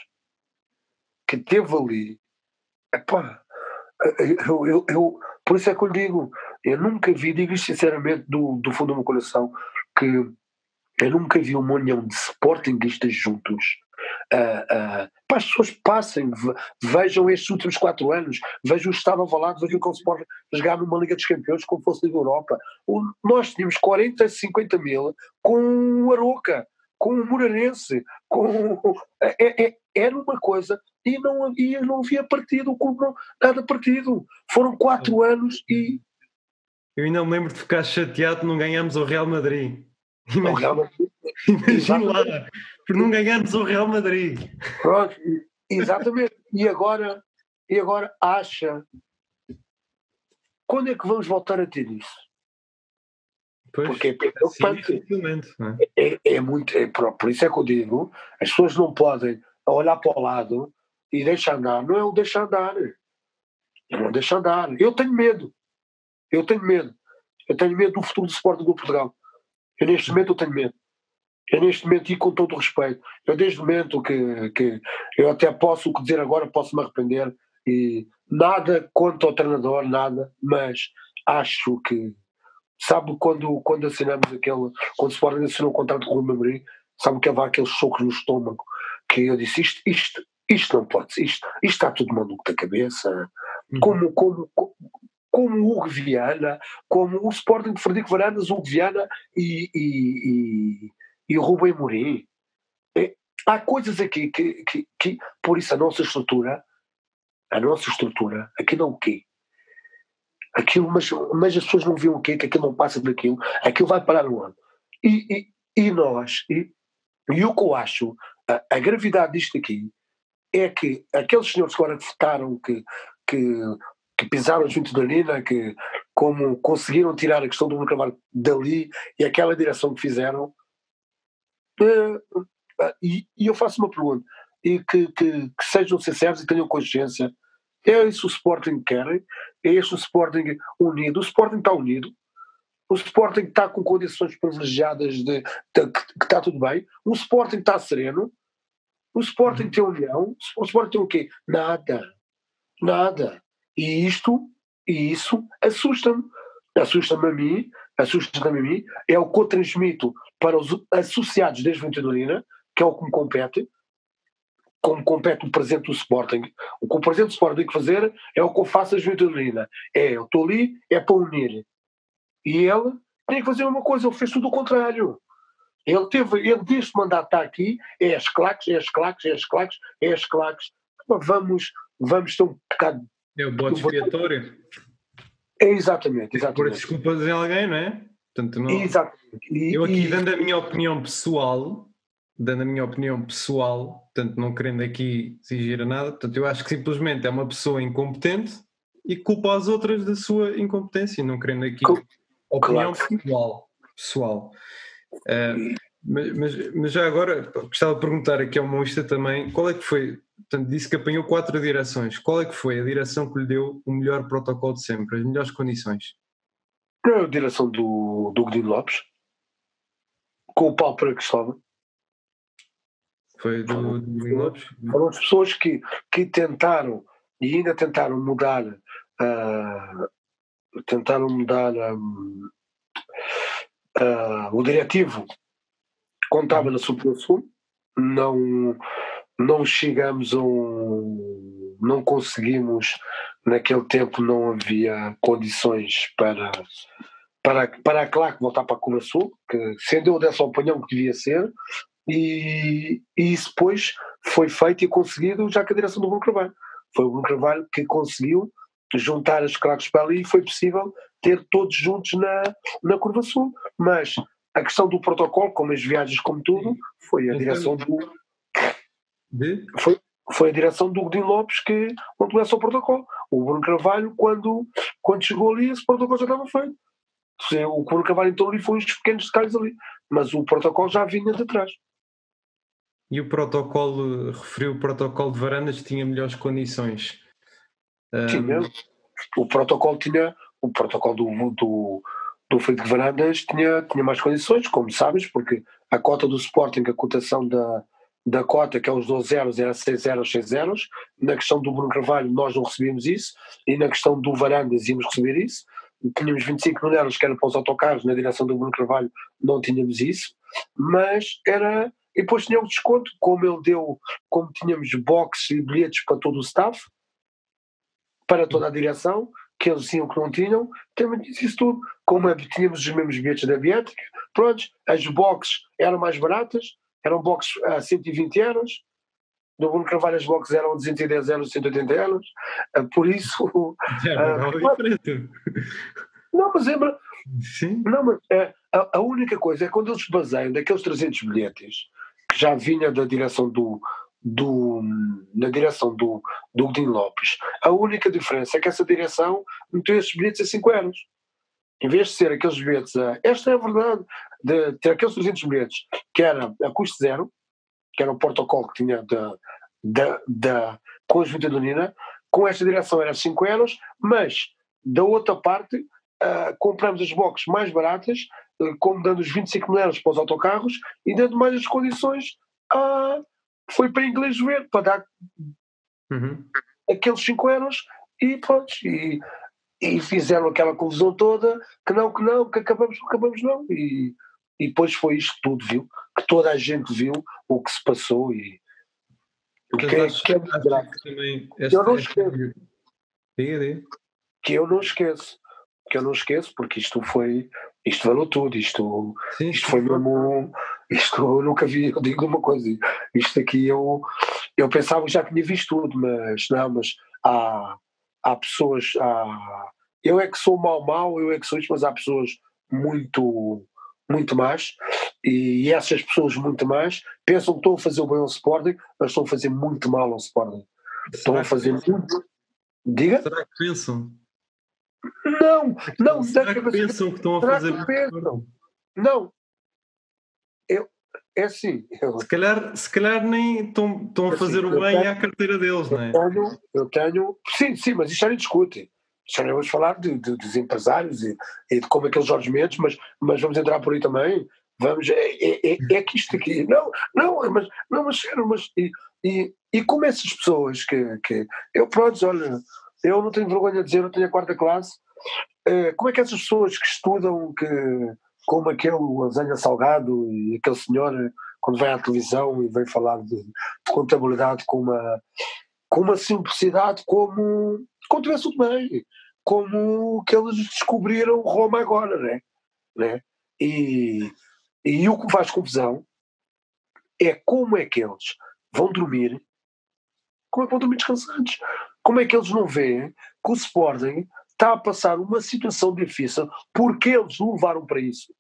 que teve ali, epá, eu, eu, eu, por isso é que eu digo, eu nunca vi, digo isto sinceramente do, do fundo do meu coração, que eu nunca vi uma união de sportingistas juntos uh, uh, para as pessoas passem, vejam estes últimos quatro anos, vejam o Estado avalado, vejam como se pode jogar numa Liga dos Campeões como fosse Liga Europa. O, nós tínhamos 40, 50 mil com o Aroca, com o Moreirense, com, é, é, era uma coisa e não havia, não havia partido, o clube não, nada partido. Foram quatro anos e Eu ainda me lembro de ficar chateado não ganhamos o Real Madrid. Imagina, Real Madrid. Imagina lá, por não ganharmos o Real Madrid. Pronto, exatamente. E agora, e agora acha quando é que vamos voltar a ter isso? Pois, Porque é preocupante. É? é? É, muito, é, por isso é que eu digo, as pessoas não podem olhar para o lado e deixar andar. Não é o deixar andar. Não deixa andar. Eu tenho medo. Eu tenho medo. Eu tenho medo do futuro do Sport do Portugal. Eu neste momento eu tenho medo. Eu neste momento, e com todo o respeito, eu desde o momento que, que eu até posso o que dizer agora, posso me arrepender e nada contra o treinador, nada, mas acho que sabe quando, quando assinamos aquele, quando o Sporting assinou o contrato com o Madrid, sabe que havia aqueles socos no estômago, que eu disse isto, isto, isto não pode ser, isto, isto está tudo maluco da cabeça, uhum. como, como, como o Hugo Viana, como o Sporting de Frederico Varandas, o Hugo Viana e, e, e, e o Rubem Morim. É, há coisas aqui que, que, que, por isso a nossa estrutura, a nossa estrutura, aquilo é o quê? Aquilo, mas, mas as pessoas não viam o quê? Que aquilo não passa daquilo, aquilo vai parar no ano. E, e, e nós, e, e o que eu acho, a, a gravidade disto aqui, é que aqueles senhores que agora votaram que, que, que pisaram junto da Nina, que como conseguiram tirar a questão do Bruno Carvalho dali e aquela direção que fizeram, uh, uh, e, e, eu faço uma pergunta, e que, que, que sejam sinceros e tenham consciência, é isso o Sporting que querem, é este o Sporting unido, o Sporting está unido, o Sporting está com condições privilegiadas de, de, de que, que está tudo bem, o Sporting está sereno, o Sporting uhum. tem união, o Sporting tem o quê? Nada. Nada. E isto, e isso assusta-me. Assusta-me a mim, assusta-me a mim, é o que eu transmito para os associados da Juventude que é o que me compete, como compete o presente do Sporting. O que o presente do Sporting tem que fazer é o que eu faço a Juventude É, eu estou ali, é para unir. E ele tem que fazer uma coisa, ele fez tudo o contrário. Ele teve, ele deste mandato está aqui, é as claques, é as claques, é as claques, é as claques. Vamos, vamos ter um bocado. É o bode expiatório. É exatamente, exatamente. Por desculpas em alguém, não é? Portanto, não... Exatamente. E, eu aqui, dando a minha opinião pessoal, dando a minha opinião pessoal, portanto, não querendo aqui exigir a nada, portanto, eu acho que simplesmente é uma pessoa incompetente e culpa as outras da sua incompetência, não querendo aqui opinião claro. pessoal. pessoal. Uh, mas, mas, mas, já agora gostava de perguntar aqui ao Moista também qual é que foi, portanto, disse que apanhou quatro direções, qual é que foi a direção que lhe deu o melhor protocolo de sempre, as melhores condições? A direção do, do Godinho Lopes, com o Paulo para Cristóvão. Foi do, do Godinho Lopes? Foram as pessoas que, que tentaram e ainda tentaram mudar uh, tentaram mudar um, Uh, o diretivo contava na Sul, não, não chegamos a um. não conseguimos, naquele tempo não havia condições para, para, para a CLAC voltar para a Cura Sul, que sendo eu dessa opinião que devia ser, e, e isso depois foi feito e conseguido já com a direção do Bruno Carvalho. Foi o Bruno Carvalho que conseguiu juntar as claques para ali e foi possível ter todos juntos na, na Curva Sul. Mas a questão do protocolo, como as viagens, como tudo, foi a direção do. De? Foi, foi a direção do Godinho Lopes que quando começa o protocolo. O Bruno Carvalho, quando, quando chegou ali, esse protocolo já estava feito. O Bruno Carvalho então ali foi uns pequenos detalhes ali, mas o protocolo já vinha de trás. E o protocolo, referiu o protocolo de Varandas, tinha melhores condições. Tinha. Um... O protocolo tinha o protocolo do, do, do Frederico Varandas tinha, tinha mais condições, como sabes, porque a cota do Sporting, a cotação da, da cota, que é os 12 zeros, era 6 zeros, 6 zeros. Na questão do Bruno Carvalho, nós não recebíamos isso, e na questão do Varandas, íamos receber isso. Tínhamos 25 mil euros que era para os autocarros, na direção do Bruno Carvalho, não tínhamos isso, mas era. E depois tinha o desconto, como ele deu, como tínhamos boxes e bilhetes para todo o staff, para toda a direção, que eles diziam que não tinham, também disse isso tudo. Como tínhamos os mesmos bilhetes da Biética, pronto, as boxes eram mais baratas, eram boxes a 120 euros, no Bruno Carvalho as boxes eram 210 euros, 180 euros, ah, por isso... É, uh, Não, mas lembra. Sim. Não, mas é, a, a, única coisa é quando eles baseiam daqueles 300 bilhetes que já vinha da direção do. Do na direção do, do Godinho Lopes. A única diferença é que essa direção meteu esses bilhetes a 5 euros. Em vez de ser aqueles bilhetes a. Esta é a verdade, de ter aqueles 300 bilhetes que era a custo zero, que era o protocolo que tinha da, da, da, com a Juventude Unida, com esta direção era 5 euros, mas da outra parte uh, compramos as boxes mais baratas, uh, como dando os 25 mil euros para os autocarros e dando mais as condições uh, foi para inglês ver, para dar uhum. aqueles 5 euros e pronto. E, e fizeram aquela confusão toda, que não, que não, que acabamos, que acabamos não. E, e depois foi isto tudo, viu? Que toda a gente viu o que se passou e, que, que, que é muito grave. Eu não esqueço. Que eu não esqueço. Que eu não esqueço, porque isto foi. Isto valeu tudo. Isto, sim, isto foi mesmo. Isto eu nunca vi. Eu digo uma coisa. Isto aqui eu. Eu pensava que já tinha visto tudo, mas não, mas há, há pessoas. Há, eu é que sou mau, mau, eu é que sou isto, mas há pessoas muito muito mais, e essas pessoas muito mais pensam que estão a fazer o bem ao Sporting, mas estão a fazer muito mal ao Sporting. Estão a fazer muito. Diga? Será que pensam? Não, não. Será que pensam que estão a fazer? Não. Eu, é assim. Eu, se, calhar, se calhar nem estão, estão a é fazer assim, o bem tenho, à carteira deles, não é? Eu tenho, eu tenho. Sim, sim, mas isto já nem discute já vamos falar de, de, dos empresários e, e, de como aqueles Jorge Mendes, mas, mas vamos entrar por aí também. Vamos, é, é, é, é que isto aqui, não, não, mas, não, mas mas e, e, e como essas pessoas que, que eu, pronto, olha, eu não tenho vergonha de dizer, eu tenho a quarta classe, é, como é que essas pessoas que estudam, que, como aquele Azenha Salgado e aquele senhor, quando vai à televisão e vem falar de, de contabilidade com uma, com uma simplicidade como, como tivesse tudo bem como que eles descobriram Roma agora, né? né? E, e o que faz confusão é como é que eles vão dormir, como é que vão dormir descansados? Como é que eles não veem que o Sporting está a passar uma situação difícil porque eles o levaram para isso?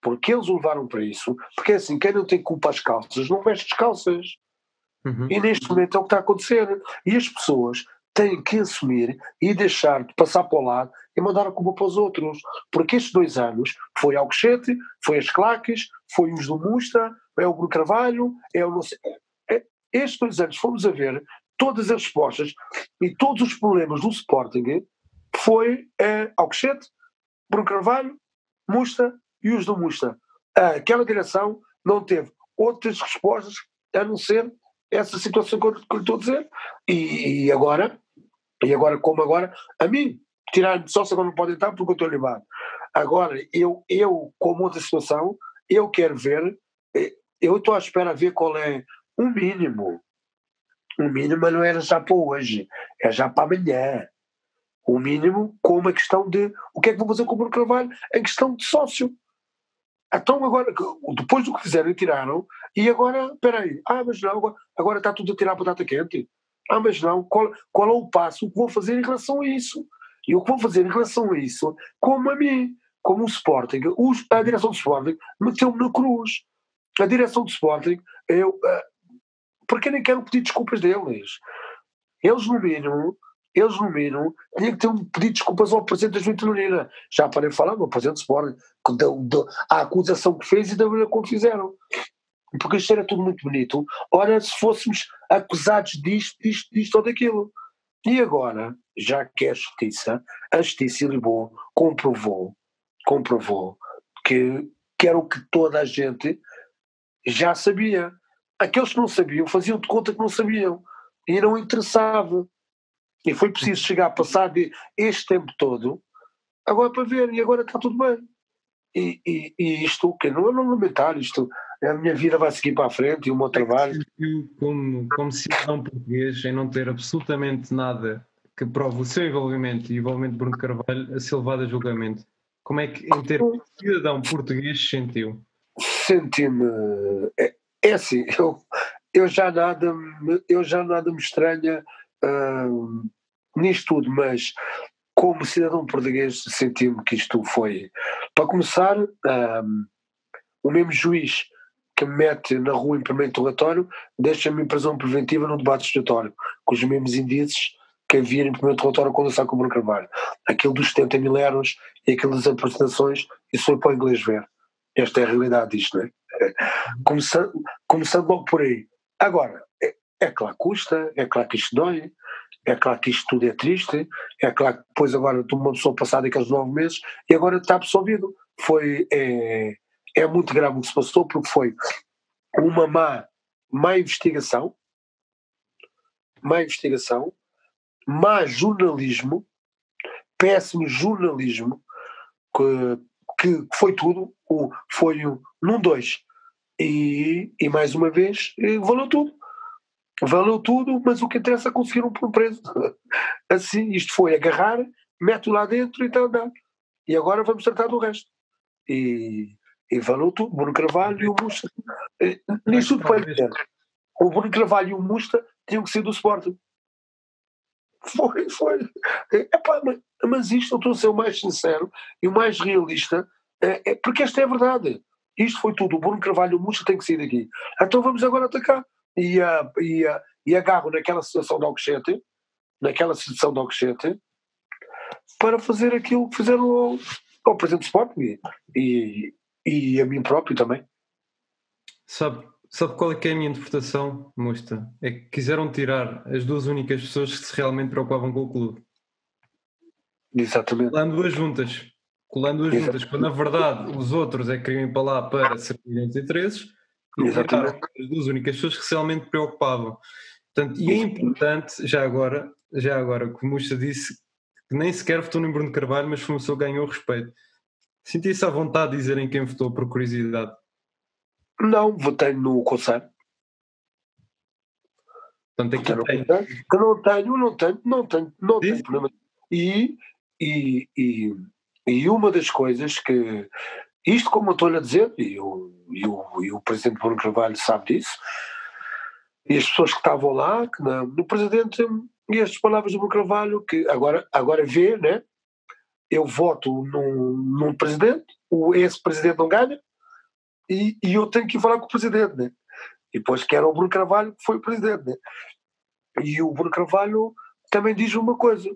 Porque eles o levaram para isso, porque assim, quem não tem culpa às calças não veste as calças. Uhum. E neste momento é o que está a acontecer. E as pessoas têm que assumir e deixar de passar para o lado e mandar a culpa para os outros. Porque estes dois anos foi Alcochete, foi as Claques, foi os do Mustra, é o Bruno Carvalho, é o não sei. Estes dois anos fomos a ver todas as respostas e todos os problemas do Sporting foi é, Alcochete, Bruno Carvalho, Mustra e os do Mustra. Aquela direção não teve outras respostas a não ser essa situação que eu, que eu estou a dizer. E, e agora e agora, como agora, a mim, tirar de sócio agora não pode entrar porque eu estou levado. Agora, eu, eu, como outra situação, eu quero ver, eh, eu estou à espera de ver qual é um mínimo. O mínimo não era já para hoje, é já para amanhã. O mínimo com uma questão de o que é que vou fazer com o Bruno Carvalho em questão de sócio. Então agora, depois do que fizeram tiraram, e agora, espera aí, ah, mas não, agora, agora está tudo a tirar a batata quente. Ah, mas não, qual, qual é o passo? O que vou fazer em relação a isso? E o que vou fazer em relação a isso, como a mim, como o Sporting, a direção do Sporting meteu-me na cruz. A direção do Sporting, eu, uh, porque nem quero pedir desculpas deles. Eles, no mínimo, eles, no mínimo, tinham que ter um pedido de desculpas ao presidente da Juventude Unida. Já parei de falar no presidente do Sporting, a acusação que fez e da maneira como fizeram porque isto era tudo muito bonito. Ora, se fôssemos acusados disto, disto, disto ou daquilo. E agora, já que é a justiça, a justiça em comprovou, comprovou que, que era o que toda a gente já sabia. Aqueles que não sabiam faziam de conta que não sabiam e não interessava. E foi preciso chegar a passar este tempo todo agora para ver, e agora está tudo bem. E, e, e isto, que não é lamentar, isto a minha vida vai seguir para a frente e o meu trabalho. Como, como cidadão português, em não ter absolutamente nada que prove o seu envolvimento e o envolvimento de Bruno Carvalho a ser levado a julgamento, como é que, em de cidadão português, se sentiu? Senti-me. É, é, assim, eu, eu, já nada eu já nada me estranha uh, nisto tudo, mas como cidadão português, senti-me que isto foi. Para começar, um, o mesmo juiz que me mete na rua em primeiro interrogatório deixa-me em prisão preventiva no debate estatório, com os mesmos indícios que havia em primeiro interrogatório quando eu saio com o Bruno Carvalho. Aquilo dos 70 mil euros e aquilo das apresentações, isso foi para o inglês ver. Esta é a realidade disto, não é? Começando, começando logo por aí. Agora, é, é claro que custa, é claro que isto dói, é claro que isto tudo é triste, é claro que depois agora de uma pessoa passada aqueles nove meses e agora está absolvido. Foi, é, é muito grave o que se passou porque foi uma má, má investigação, má investigação, má jornalismo, péssimo jornalismo, que, que foi tudo, foi num dois. E, e mais uma vez, valeu tudo. Valeu tudo, mas o que interessa é conseguir um preso. Assim, isto foi agarrar, mete-o lá dentro e está a andar. E agora vamos tratar do resto. E, e valeu tudo. Bruno Carvalho e o Musta. Eh, nisso tudo para dizer. O Bruno Carvalho e o Musta tinham que ser do Sporting. Foi, foi. Epá, mas, mas isto, eu estou a ser o mais sincero e o mais realista, é, é, porque esta é a verdade. Isto foi tudo. O Bruno Carvalho o Musta têm que sair daqui. Então vamos agora atacar e, uh, e, uh, e agarro naquela situação de Alcochete, naquela situação de Alcochete, para fazer aquilo que fizeram ao, ao Presidente do Sporting e, e a mim próprio também. Sabe, sabe qual é, que é a minha interpretação, Musta? É que quiseram tirar as duas únicas pessoas que se realmente preocupavam com o clube. Exatamente. Colando duas juntas. Colando duas juntas, quando na verdade os outros é que queriam ir para lá para servir os interesses Exatamente. as duas únicas pessoas que se realmente preocupavam. Portanto, e é importante, já agora, já agora, como o disse, que nem sequer votou no Bruno Carvalho, mas foi uma pessoa que ganhou respeito. Senti-se à vontade de dizerem quem votou por curiosidade? Não, votei no Conselho. Portanto, aqui tem. Que não tenho, não tenho, não tenho, não tenho problema. E, e, e, e uma das coisas que isto, como eu estou a dizer, e o, e o, e o presidente Bruno Carvalho sabe disso, e as pessoas que estavam lá, que não, no presidente, e estas palavras do Bruno Carvalho, que agora, agora vê, né? Eu voto num, num presidente, o, esse presidente não ganha, e, e eu tenho que falar com o presidente, né? E depois que era o Bruno Carvalho que foi o presidente, né? E o Bruno Carvalho também diz uma coisa: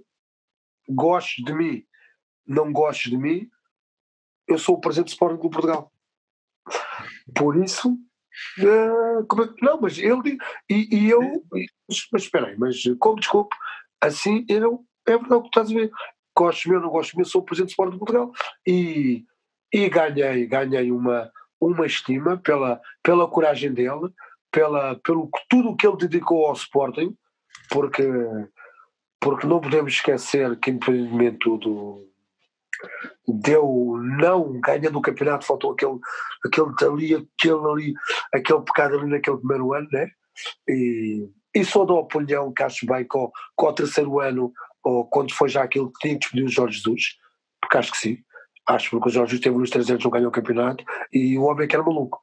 gostes de mim, não gostes de mim, eu sou o presidente do Sporting Clube Portugal. Por isso, uh, não, mas ele e, e eu, mas espera aí, mas como desculpe, assim eu, é verdade o que estás a ver. Gosto meu, não gosto meu, sou o presidente do Sporting de Portugal e, e ganhei, ganhei uma, uma estima pela, pela coragem dele, pela, pelo tudo o que ele dedicou ao Sporting, porque, porque não podemos esquecer que independentemente do, deu não ganhando o campeonato, faltou aquele, aquele ali, aquele ali, aquele pecado ali naquele primeiro ano, né? E, e só dou a opinião que acho bem que ao, ao terceiro ano, ou quando foi já aquilo que tinha que despedir o Jorge Jesus, porque acho que sim, acho porque o Jorge Jesus teve nos três anos não ganhou o campeonato e o homem que era maluco.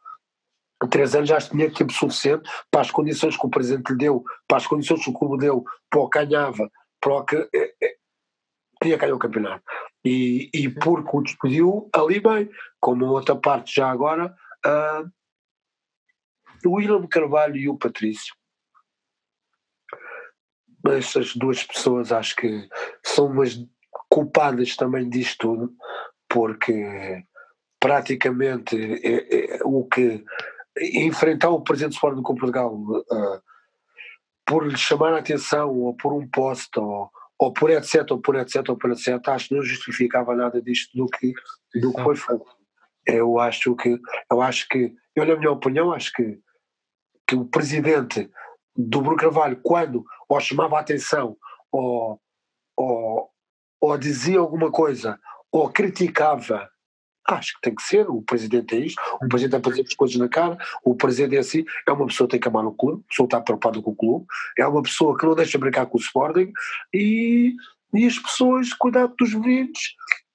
Três anos já tinha tempo suficiente para as condições que o presidente lhe deu, para as condições que o clube deu, para o que ganhava, para o que. É, é, tinha que ganhar o campeonato. E, e porque o despediu ali bem, como outra parte já agora, uh, o William Carvalho e o Patrício. Essas duas pessoas acho que são umas culpadas também disto tudo, porque praticamente é, é, o que enfrentar o presidente do Sporting do Portugal uh, por lhe chamar a atenção ou por um post ou, ou por etc, ou por etc, ou por etc, acho que não justificava nada disto do que, do que foi feito. Eu acho que, eu acho que, eu na minha opinião, acho que, que o presidente do Bruno Carvalho, quando ou chamava a atenção, ou, ou, ou dizia alguma coisa, ou criticava Acho que tem que ser, o presidente é isto, o presidente é fazer as coisas na cara, o presidente é assim, é uma pessoa que tem que amar o clube, a pessoa está preocupada com o clube, é uma pessoa que não deixa brincar com o Sporting e, e as pessoas cuidar dos meninos,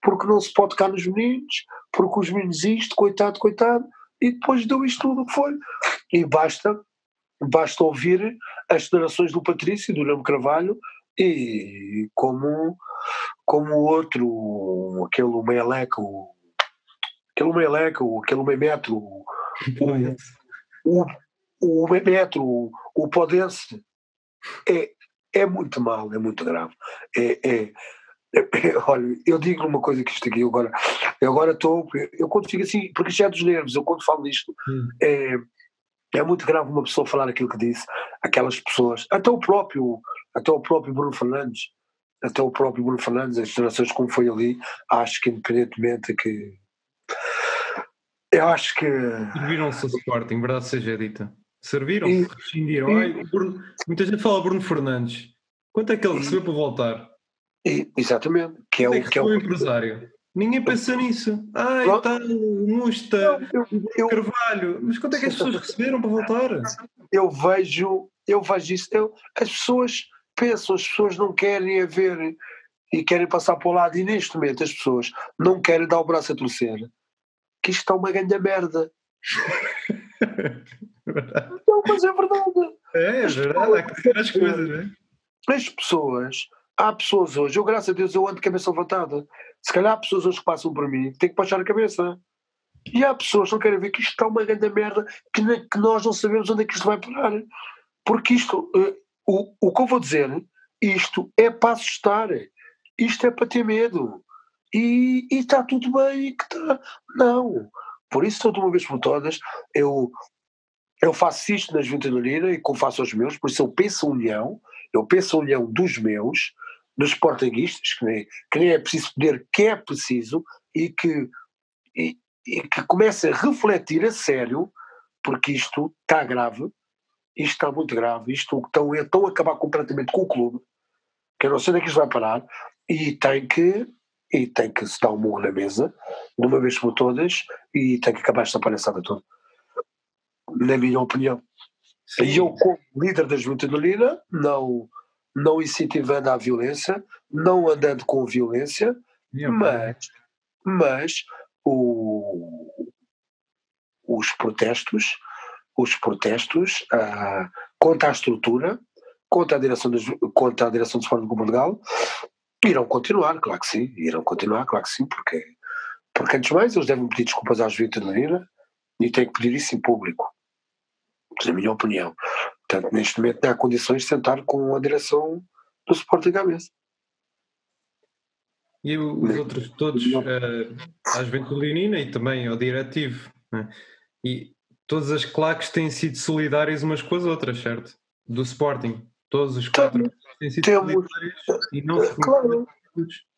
porque não se pode tocar nos meninos, porque os meninos isto, coitado, coitado, e depois deu isto tudo o que foi. E basta, basta ouvir as declarações do Patrício e do Leme Carvalho e como como o outro, aquele Meleco, aquele Meleco, aquele Memetro, o, o, o Memetro, o Podense, é, é muito mal, é muito grave. É, é, é, olha, eu digo uma coisa que isto aqui agora, eu agora estou, eu quando fico assim, porque isto é dos nervos, eu quando falo disto, hum. é, é muito grave uma pessoa falar aquilo que disse, aquelas pessoas, até o próprio, até o próprio Bruno Fernandes, até o próprio Bruno Fernandes, as gerações como foi ali, acho que independentemente que eu acho que serviram-se ao Sporting, verdade seja dita. Serviram-se, rescindiram. E, Bruno, muita gente fala Bruno Fernandes. Quanto é que ele recebeu para voltar? E, exatamente. Que é, o, é que, que é o empresário. Ninguém pensa nisso. Ai, está o Musta, o Carvalho. Mas quanto é que as pessoas receberam para voltar? Eu vejo, eu vejo isso. Eu, as pessoas pensam, as pessoas não querem haver e querem passar para o lado, e neste momento as pessoas não querem dar o braço a torcer, que isto está uma grande merda. não, mas é verdade. É, é verdade, dizer as coisas, não é? As pessoas, há pessoas hoje, eu graças a Deus eu ando de cabeça levantada. Se calhar há pessoas hoje que passam por mim que têm que baixar a cabeça. E há pessoas que não querem ver que isto está uma grande merda, que, que nós não sabemos onde é que isto vai parar. Porque isto, uh, o, o que eu vou dizer, isto é para assustar, isto é para ter medo. E, está tudo bem, que está. Não. Por isso, toda uma vez por todas, eu, eu faço isto na Juventude e faço aos meus, por isso eu penso a união, eu penso a união dos meus, dos portuguistas, que nem, que nem é preciso poder, que é preciso, e que, e, e que comece a refletir a sério, porque isto está grave, isto está muito grave, isto estão a acabar completamente com o clube, que eu não sei onde é que isto vai parar, e tem que, e tem que se dar um murro na mesa, de uma vez por todas, e tem que acabar esta palhaçada toda. Na minha opinião. Sim. E eu, como líder da Juventude Lina, não, não incentivando a violência, não andando com violência, mas, mas o, os protestos os protestos uh, contra a estrutura, contra a direção, dos, contra a direção do Esporte de Portugal, irão continuar, claro que sim, irão continuar, claro que sim, porque, porque antes de mais eles devem pedir desculpas vítimas da Lira e têm que pedir isso em público, na minha opinião. Portanto, neste momento não há condições de sentar com a direção do Sporting à mesa. E os outros todos, uh, à Juventude Leonina e também ao diretivo. Né? E todas as claques têm sido solidárias umas com as outras, certo? Do Sporting. Todos os quatro têm sido temos, e não se claro,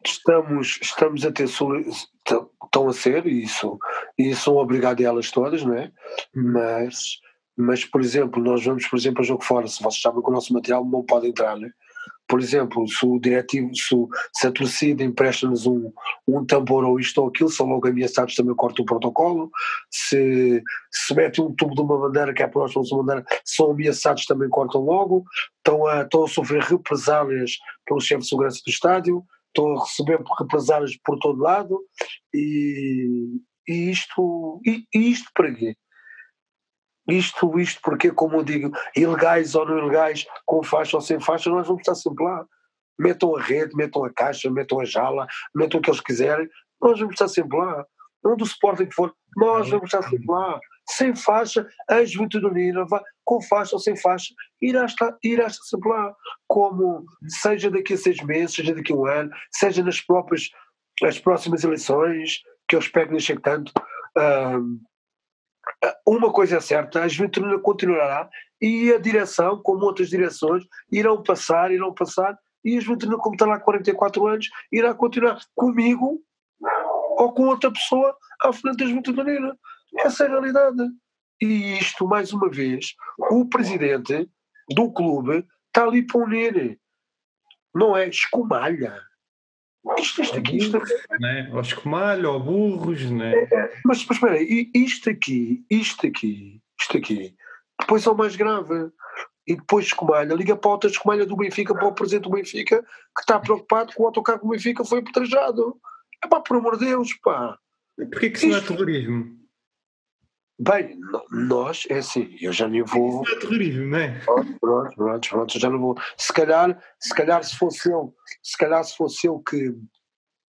estamos, estamos a ter estão a ser isso e sou obrigado a elas todas, não é? Hum. Mas mas por exemplo, nós vamos por exemplo a jogo fora, se vocês sabem que o nosso material não pode entrar, né? Por exemplo, se o diretivo, se, se a torcida empresta-nos um, um tambor ou isto ou aquilo, são logo ameaçados também cortam o protocolo, se, se mete um tubo de uma bandeira que é para nós uma bandeira, são ameaçados também cortam logo, estão a, estão a sofrer represálias pelo chefe de segurança do estádio, estão a receber represálias por todo lado e, e isto, e, e isto para quê? Isto, isto porque, como eu digo, ilegais ou não ilegais, com faixa ou sem faixa, nós vamos estar sempre lá. Metam a rede, metam a caixa, metam a jala, metam o que eles quiserem, nós vamos estar sempre lá. Onde o Sporting for, nós vamos estar sempre lá. Sem faixa, a Juventude Unida, com faixa ou sem faixa, irá estar, irá estar sempre lá. Como seja daqui a seis meses, seja daqui a um ano, seja nas próprias as próximas eleições, que eu espero que não chegue tanto. Um, uma coisa é certa, a Juventude continuará e a direção, como outras direções, irão passar, irão passar, e a Juventude, como está lá há 44 anos, irá continuar comigo ou com outra pessoa à frente da Juventude Unida. Essa é a realidade. E isto, mais uma vez, o presidente do clube está ali para unir. Não é escumalha. Isto, isto aqui, isto aqui. Né? Ou escumalho, ou burros, né? É, é, mas, mas espera isto aqui, isto aqui, isto aqui, depois é o mais grave. E depois escumalha, liga para a outra escumalha do Benfica, para o presidente do Benfica, que está preocupado com o autocarro do Benfica foi apedrejado. É pá, por amor de Deus, pá. Porquê que isso não é terrorismo? Bem, nós, é assim, eu já nem vou. Isso é terrorismo, não é? Pronto, pronto, pronto, já não vou. Se calhar, se calhar se fosse eu, se calhar se fosse eu que.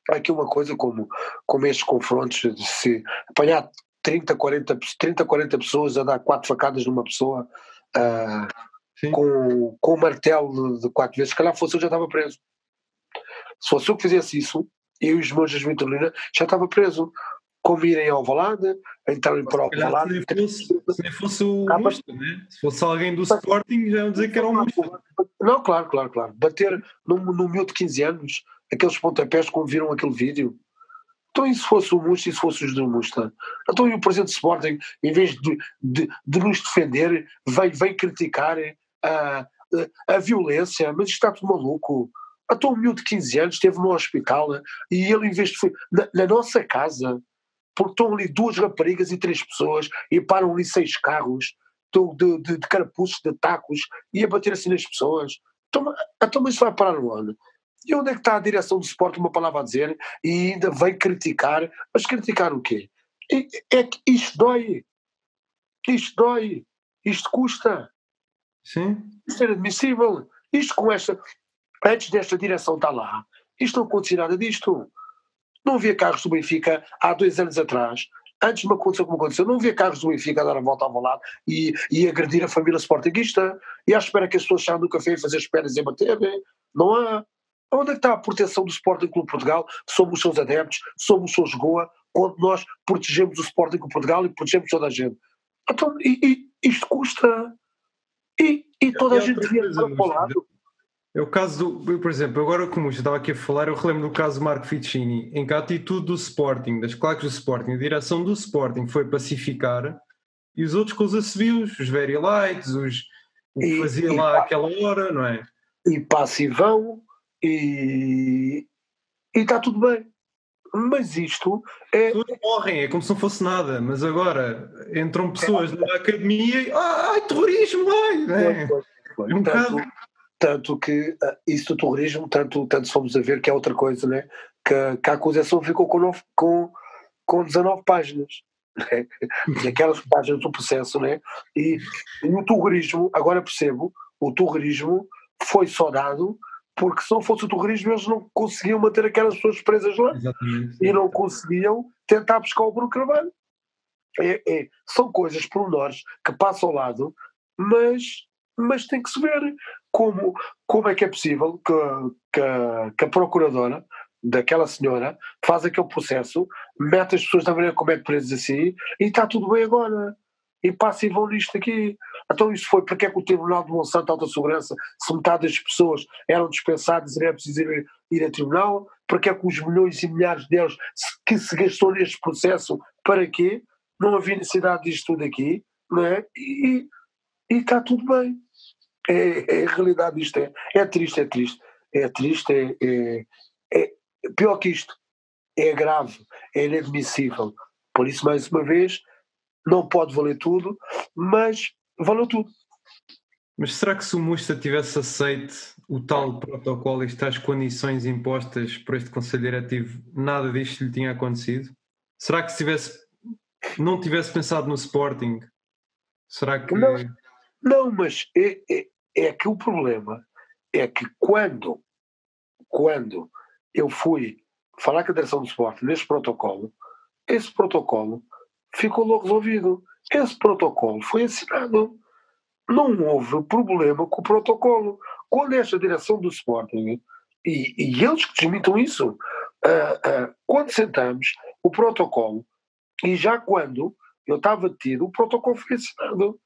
Aqui uma coisa como, como estes confrontos, de se apanhar 30, 40, 30, 40 pessoas a dar quatro facadas numa pessoa uh, com, com um martelo de quatro vezes, se calhar fosse eu já estava preso. Se fosse eu que fizesse isso, eu e os meus de Vitorina já estava preso como irem ao Valada, entrarem para o Alvalade. Se fosse, se fosse o ah, Musta, né? se fosse alguém do Sporting, já iam dizer que era o Musta. Não, claro, claro, claro. Bater num, num miúdo de 15 anos, aqueles pontapés como viram aquele vídeo. Então, e se fosse o Musta e se fosse os do Musta? Então, e o presidente do Sporting, em vez de, de, de nos defender, vem, vem criticar a, a, a violência, mas está tudo maluco. Então, um miúdo de 15 anos esteve no hospital e ele, em vez de. Na, na nossa casa, porque estão ali duas raparigas e três pessoas e param ali seis carros de, de, de carapuços, de tacos e a bater assim nas pessoas. Então, então mas vai parar onde? E onde é que está a direção do esporte, uma palavra a dizer, e ainda vem criticar? Mas criticar o quê? É que isto dói. Isto dói. Isto custa. Sim. Isto é admissível. Isto com esta. Antes desta direção estar lá, isto não acontecia nada disto. Não havia carros do Benfica há dois anos atrás, antes de me acontecer como aconteceu, não havia carros do Benfica a dar a volta ao lado e, e agredir a família sportinguista e à espera que as pessoas saiam do café e fazer espéras e bater. Não há. Onde é que está a proteção do Sporting Clube Portugal sobre os seus adeptos, sobre os seus Goa, quando nós protegemos o Sporting Clube Portugal e protegemos toda a gente? Então, e, e isto custa. E, e toda a gente devia para o lado. É o caso do, por exemplo, agora como eu estava aqui a falar, eu relembro do caso do Marco Ficini, em que a atitude do Sporting, das claques do Sporting, a direção do Sporting foi pacificar e os outros com os assobios, os very lights, os, o que fazia e, lá aquela hora, não é? E passivão e, e está tudo bem. Mas isto é. As pessoas morrem, é como se não fosse nada, mas agora entram pessoas é. na academia e. Ai, terrorismo, ai! É, é um bocado tanto que uh, isso do terrorismo, tanto, tanto fomos a ver que é outra coisa, né? que, que a acusação ficou com, nove, com, com 19 páginas. Né? Aquelas páginas do processo, né? E, e o terrorismo, agora percebo, o terrorismo foi só dado porque se não fosse o terrorismo eles não conseguiam manter aquelas pessoas presas lá Exatamente. e não conseguiam tentar buscar o Bruno Carvalho. É, é, são coisas pormenores que passam ao lado, mas, mas tem que se ver como, como é que é possível que, que, que a procuradora daquela senhora faz aquele processo, mete as pessoas da maneira como é presos assim e está tudo bem agora. E passa e vão nisto aqui. Então isso foi porque é que o Tribunal de Monsanto Alta Segurança, se metade das pessoas eram dispensadas e era preciso ir, ir a tribunal, porque é que os milhões e milhares de euros que se gastou neste processo, para quê? Não havia necessidade disto tudo aqui, não é? E, e está tudo bem. É, é, a realidade disto é, é triste, é triste. É triste, é, é, é, pior que isto. É grave, é inadmissível. Por isso, mais uma vez, não pode valer tudo, mas valeu tudo. Mas será que se o Musta tivesse aceito o tal protocolo e estas condições impostas por este Conselho Diretivo, nada disto lhe tinha acontecido? Será que se tivesse, não tivesse pensado no Sporting, será que. Não, não mas é, é, é que o problema é que quando, quando eu fui falar com a direção do esporte neste protocolo, esse protocolo ficou logo resolvido. Esse protocolo foi assinado. Não houve problema com o protocolo. Quando esta direção do Sporting, e, e eles que desmintam isso, uh, uh, quando sentamos, o protocolo, e já quando eu estava detido, o protocolo foi assinado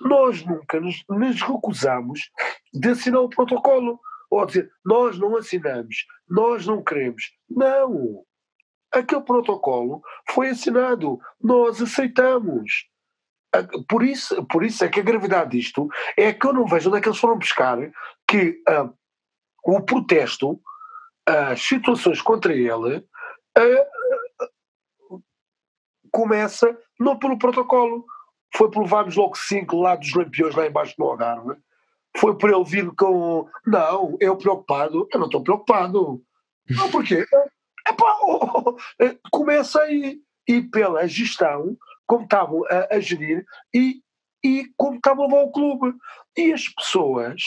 nós nunca nos, nos recusamos de assinar o protocolo. Ou dizer, nós não assinamos, nós não queremos. Não! Aquele protocolo foi assinado, nós aceitamos. Por isso, por isso é que a gravidade disto é que eu não vejo onde é que eles foram buscar que uh, o protesto, as situações contra ele, uh, começa não pelo protocolo, foi por levarmos logo cinco lá dos lampiões lá embaixo no Algarve. Foi por ele vir com. Não, eu preocupado. Eu não estou preocupado. Não, porquê? É oh, oh, oh, começa aí. E pela gestão como estavam a, a gerir e, e como estavam a levar o clube. E as pessoas,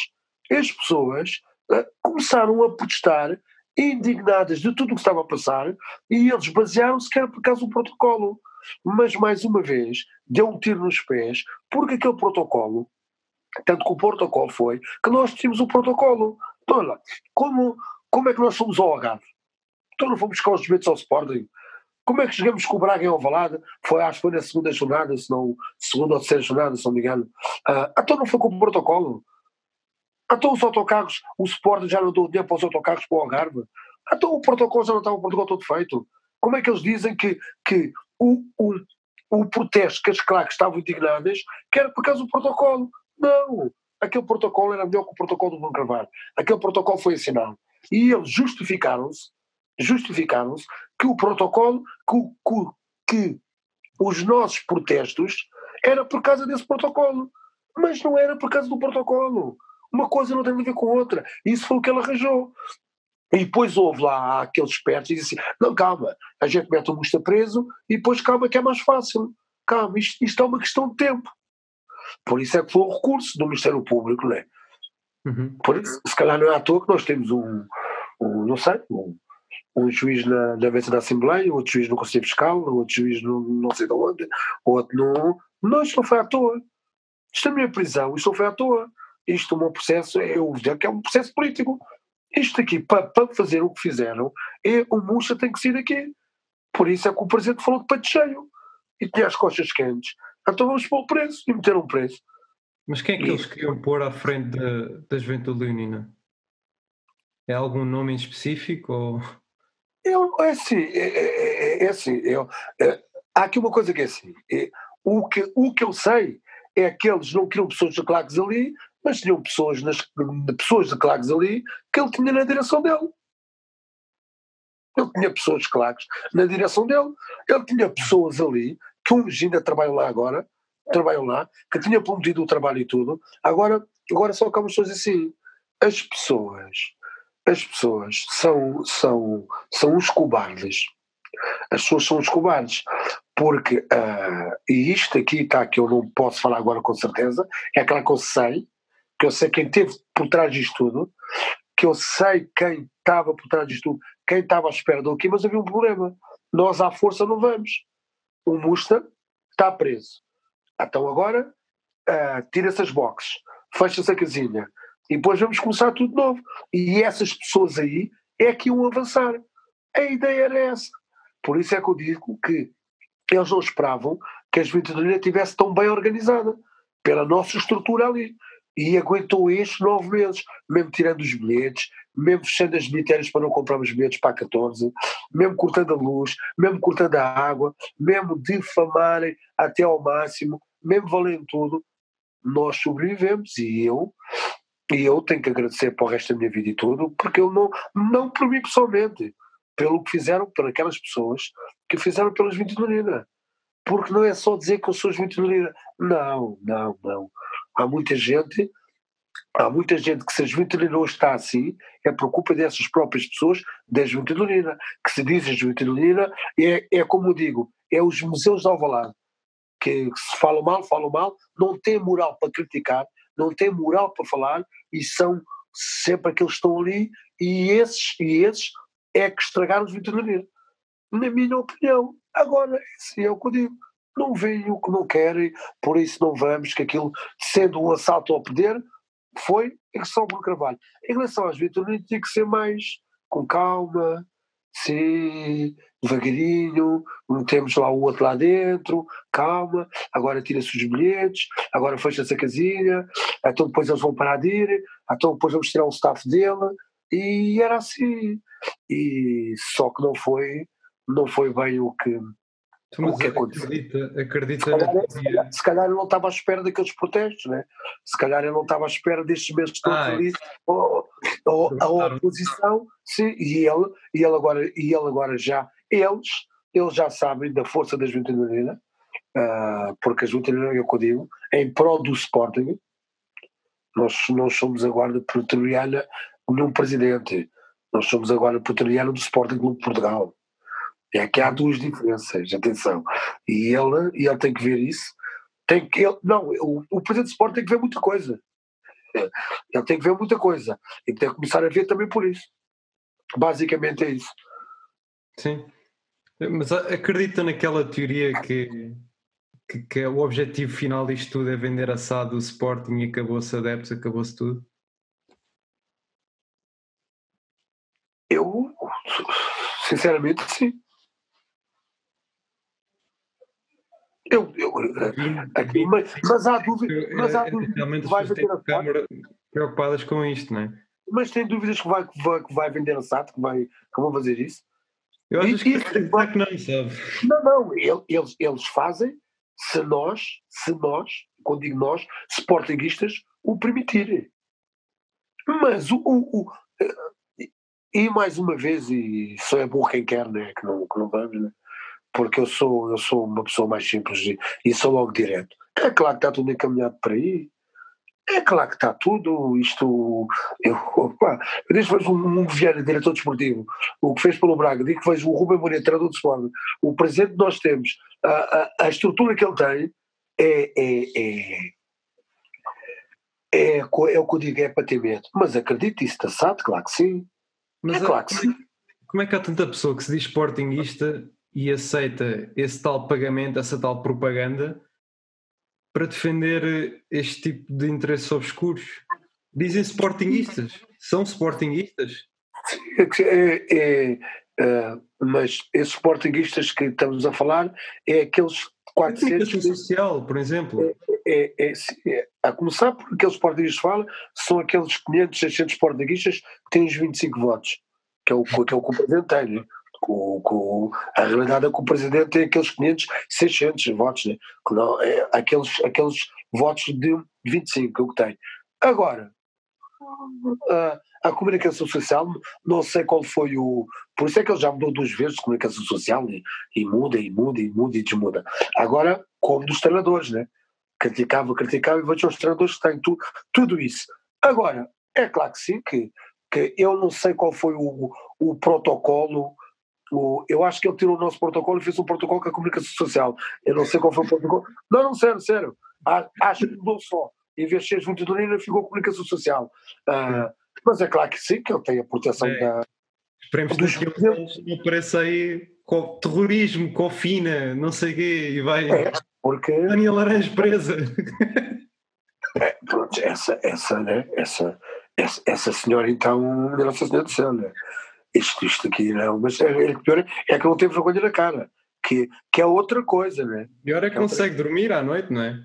as pessoas uh, começaram a protestar indignadas de tudo o que estava a passar e eles basearam-se que era por causa do protocolo. Mas, mais uma vez, deu um tiro nos pés, porque aquele protocolo, tanto que o protocolo foi, que nós tínhamos o protocolo. Então, olha, como, como é que nós somos ao Algarve? Então não fomos buscar os bilhetes ao Sporting? Como é que chegamos com o Braga em Alvalade? Foi, acho que foi na segunda jornada, se não, segunda ou terceira jornada, se não me engano. Uh, então não foi com o protocolo? Então os autocarros, o Sporting já não deu dinheiro para os autocarros para o Algarve? Então o protocolo já não estava o protocolo todo feito? Como é que eles dizem que, que o, o, o protesto que as claques estavam indignadas que era por causa do protocolo? Não! Aquele protocolo era melhor que o protocolo do Bruno Carvalho. Aquele protocolo foi assinado. E eles justificaram-se justificaram-se que o protocolo, que, que, que os nossos protestos era por causa desse protocolo. Mas não era por causa do protocolo. Uma coisa não tem a ver com outra. Isso foi o que ele arranjou. E depois houve lá aqueles espertos e disse assim, não, calma, a gente mete o Musta preso e depois calma que é mais fácil. Calma, isto, isto é uma questão de tempo. Por isso é que foi o recurso do Ministério Público, não é? Uhum. Por isso, se calhar não é à toa que nós temos um, um não sei, um, um juiz na, na mesa da Assembleia, outro juiz no Conselho Fiscal, outro juiz no não sei de onde, outro no. Não, isto não foi à toa. Isto é a minha prisão, isto não foi à toa. Isto é um processo, eu dizer que é um processo político. Isto aqui, para, para fazer o que fizeram, é, o Muxa tem que sair daqui. Por isso é que o Presidente falou de peito cheio e tinha as costas quentes. Então vamos pôr o preço e meter um preço. Mas quem é que eles queriam pôr à frente da, da Juventude Leonina? É algum nome em específico? Ou... Eu, é assim, é, é, é, é assim eu, é, há aqui uma coisa que é assim, é, o, que, o que eu sei é que eles não queriam pessoas de claques ali, mas tinham pessoas, nas, pessoas de claques ali que ele tinha na direção dele. Ele tinha pessoas de claques na direção dele, ele tinha pessoas ali, que uns ainda trabalham lá agora, trabalham lá, que tinha prometido o trabalho e tudo, agora, agora só acabam as pessoas assim, as pessoas as pessoas são, são, são os cobardes. As pessoas são os cobardes. Porque, uh, e isto aqui está que eu não posso falar agora com certeza, é aquela que eu sei, que eu sei quem teve por trás disto tudo, que eu sei quem estava por trás disto tudo, quem estava à espera do quê, mas havia um problema. Nós à força não vamos. O Musta está preso. Então agora uh, tira-se as boxes, fecha-se a casinha, e depois vamos começar tudo de novo. E essas pessoas aí é que iam avançar. A ideia era essa. Por isso é que eu digo que eles não esperavam que a juventude estivesse tão bem organizada, pela nossa estrutura ali. E aguentou estes nove meses, mesmo tirando os bilhetes, mesmo fechando as bilheteiras para não comprarmos bilhetes para a 14, mesmo cortando a luz, mesmo cortando a água, mesmo difamarem até ao máximo, mesmo valendo tudo, nós sobrevivemos e eu e eu tenho que agradecer para o resto da minha vida e tudo, porque eu não, não por mim pessoalmente, pelo que fizeram por aquelas pessoas que fizeram pelas 20 de Lina. Porque não é só dizer que eu sou 20 de Lina. Não, não, não. Há muita gente, há muita gente que se a Juventude hoje está assim, é por culpa dessas próprias pessoas da Juventude Lina, que se dizem Juventude Lina, é, é como digo, é os museus de Alvalade, que se falam mal, falam mal, não têm moral para criticar, não têm moral para falar e são sempre aqueles que estão ali e esses, e esses é que estragaram os veterinarios. Na minha opinião. Agora, esse é o que eu digo. Não veem o que não querem, por isso não vamos, que aquilo, sendo um assalto ao poder, foi relação ao Carvalho. Em relação às veterinarias, tinha que ser mais com calma, sim, devagarinho, metemos lá o outro lá dentro, calma, agora tira-se os bilhetes, agora fecha-se a casinha, então depois eles vão parar de ir, então depois vamos tirar o staff dele, e era assim. E só que não foi, não foi bem o que, o que aconteceu. Acredita, acredita se, calhar, se, calhar, se calhar ele não estava à espera daqueles protestos, né? se calhar ele não estava à espera destes meses todos ah, ali, ou, ou, a oposição, sim, e ele, e ele agora, e ele agora já, eles, eles já sabem da força da Junta de uh, porque a Junta de é o que eu digo, em prol do Sporting, nós, nós somos a guarda pretoriana num presidente, nós somos a guarda pretoriana do Sporting Clube de Portugal É que há duas diferenças, atenção. E ele, e ele tem que ver isso. Tem que, ele, não, o, o presidente do Sport tem que ver muita coisa. Ele tem que ver muita coisa. E tem que começar a ver também por isso. Basicamente é isso. Sim. Mas acredita naquela teoria que, que, que o objetivo final disto tudo é vender a SAD do Sporting e acabou-se adeptos, acabou-se tudo? Eu, sinceramente, sim. Eu, eu, aqui, mas, mas há dúvida, mas há dúvida Realmente vai vender a câmara preocupadas com isto, não é? Mas tem dúvidas que vai, que vai, que vai vender a SAT, que, vai, que vão fazer isso? Eu acho que, que, vai, que não, sabe? Não, não, eles, eles fazem se nós, se nós, quando digo nós, sportinguistas, o permitirem. Mas o, o, o, e mais uma vez, e só é burro quem quer, né? que, não, que não vamos, né? Porque eu sou, eu sou uma pessoa mais simples e, e sou logo direto. É claro que está tudo encaminhado para aí. É claro que está tudo, isto. Eu, opa, eu desde vejo um, um Vieira, diretor desportivo, o que fez pelo Braga, digo que vejo o Rubem Moreira, treinador de esporte, o presente que nós temos, a, a, a, estrutura que ele tem é, é, é, é, é, o que eu digo, é para ter medo. Mas acredito, isso está sabe, claro que sim. Mas é claro que sim. Como é que há tanta pessoa que se diz sportingista e aceita esse tal pagamento, essa tal propaganda, para defender este tipo de interesses obscuros? Dizem sportingistas, são sportingistas. É, é, é, mas esses sportingistas que estamos a falar é aqueles 400... A social, por exemplo. É, é, é, a começar por aqueles sportingistas falam, são aqueles 500, 600 sportingistas que têm os 25 votos, que é o que, é o, que o presidente tem? Com, com, a realidade é que o presidente tem aqueles 500, 600 votos, né? que não, é, aqueles, aqueles votos de 25 que o que tem. Agora, a, a, comunicação social, não sei qual foi o. Por isso é que ele já mudou duas vezes de comunicação social e, e muda, e muda, e muda, e desmuda. Agora, como dos treinadores, né? Criticava, criticava, e vejo os treinadores que têm tu, tudo isso. Agora, é claro que sim, que, que eu não sei qual foi o, o protocolo o, eu acho que ele tirou o nosso protocolo e fez um protocolo com a comunicação social. Eu não sei qual foi o protocolo. Não, não, sério, sério. Acho que mudou só. Em vez de ser junto do Nina, ficou comunicação social. Uh, mas é claro que sim, que ele tem a proteção é. da. Esperemos dos que não apareça aí com terrorismo, com fina, não sei o quê, e vai. É, porque. Daniel Laranja presa. É, pronto, essa, essa, né? Essa, essa, essa senhora, então, Nossa Senhora do Céu, né? Isto, isto aqui não, mas é, é, pior é que não teve vergonha na cara, que, que é outra coisa, né? Pior é que é consegue outra... dormir à noite, não é?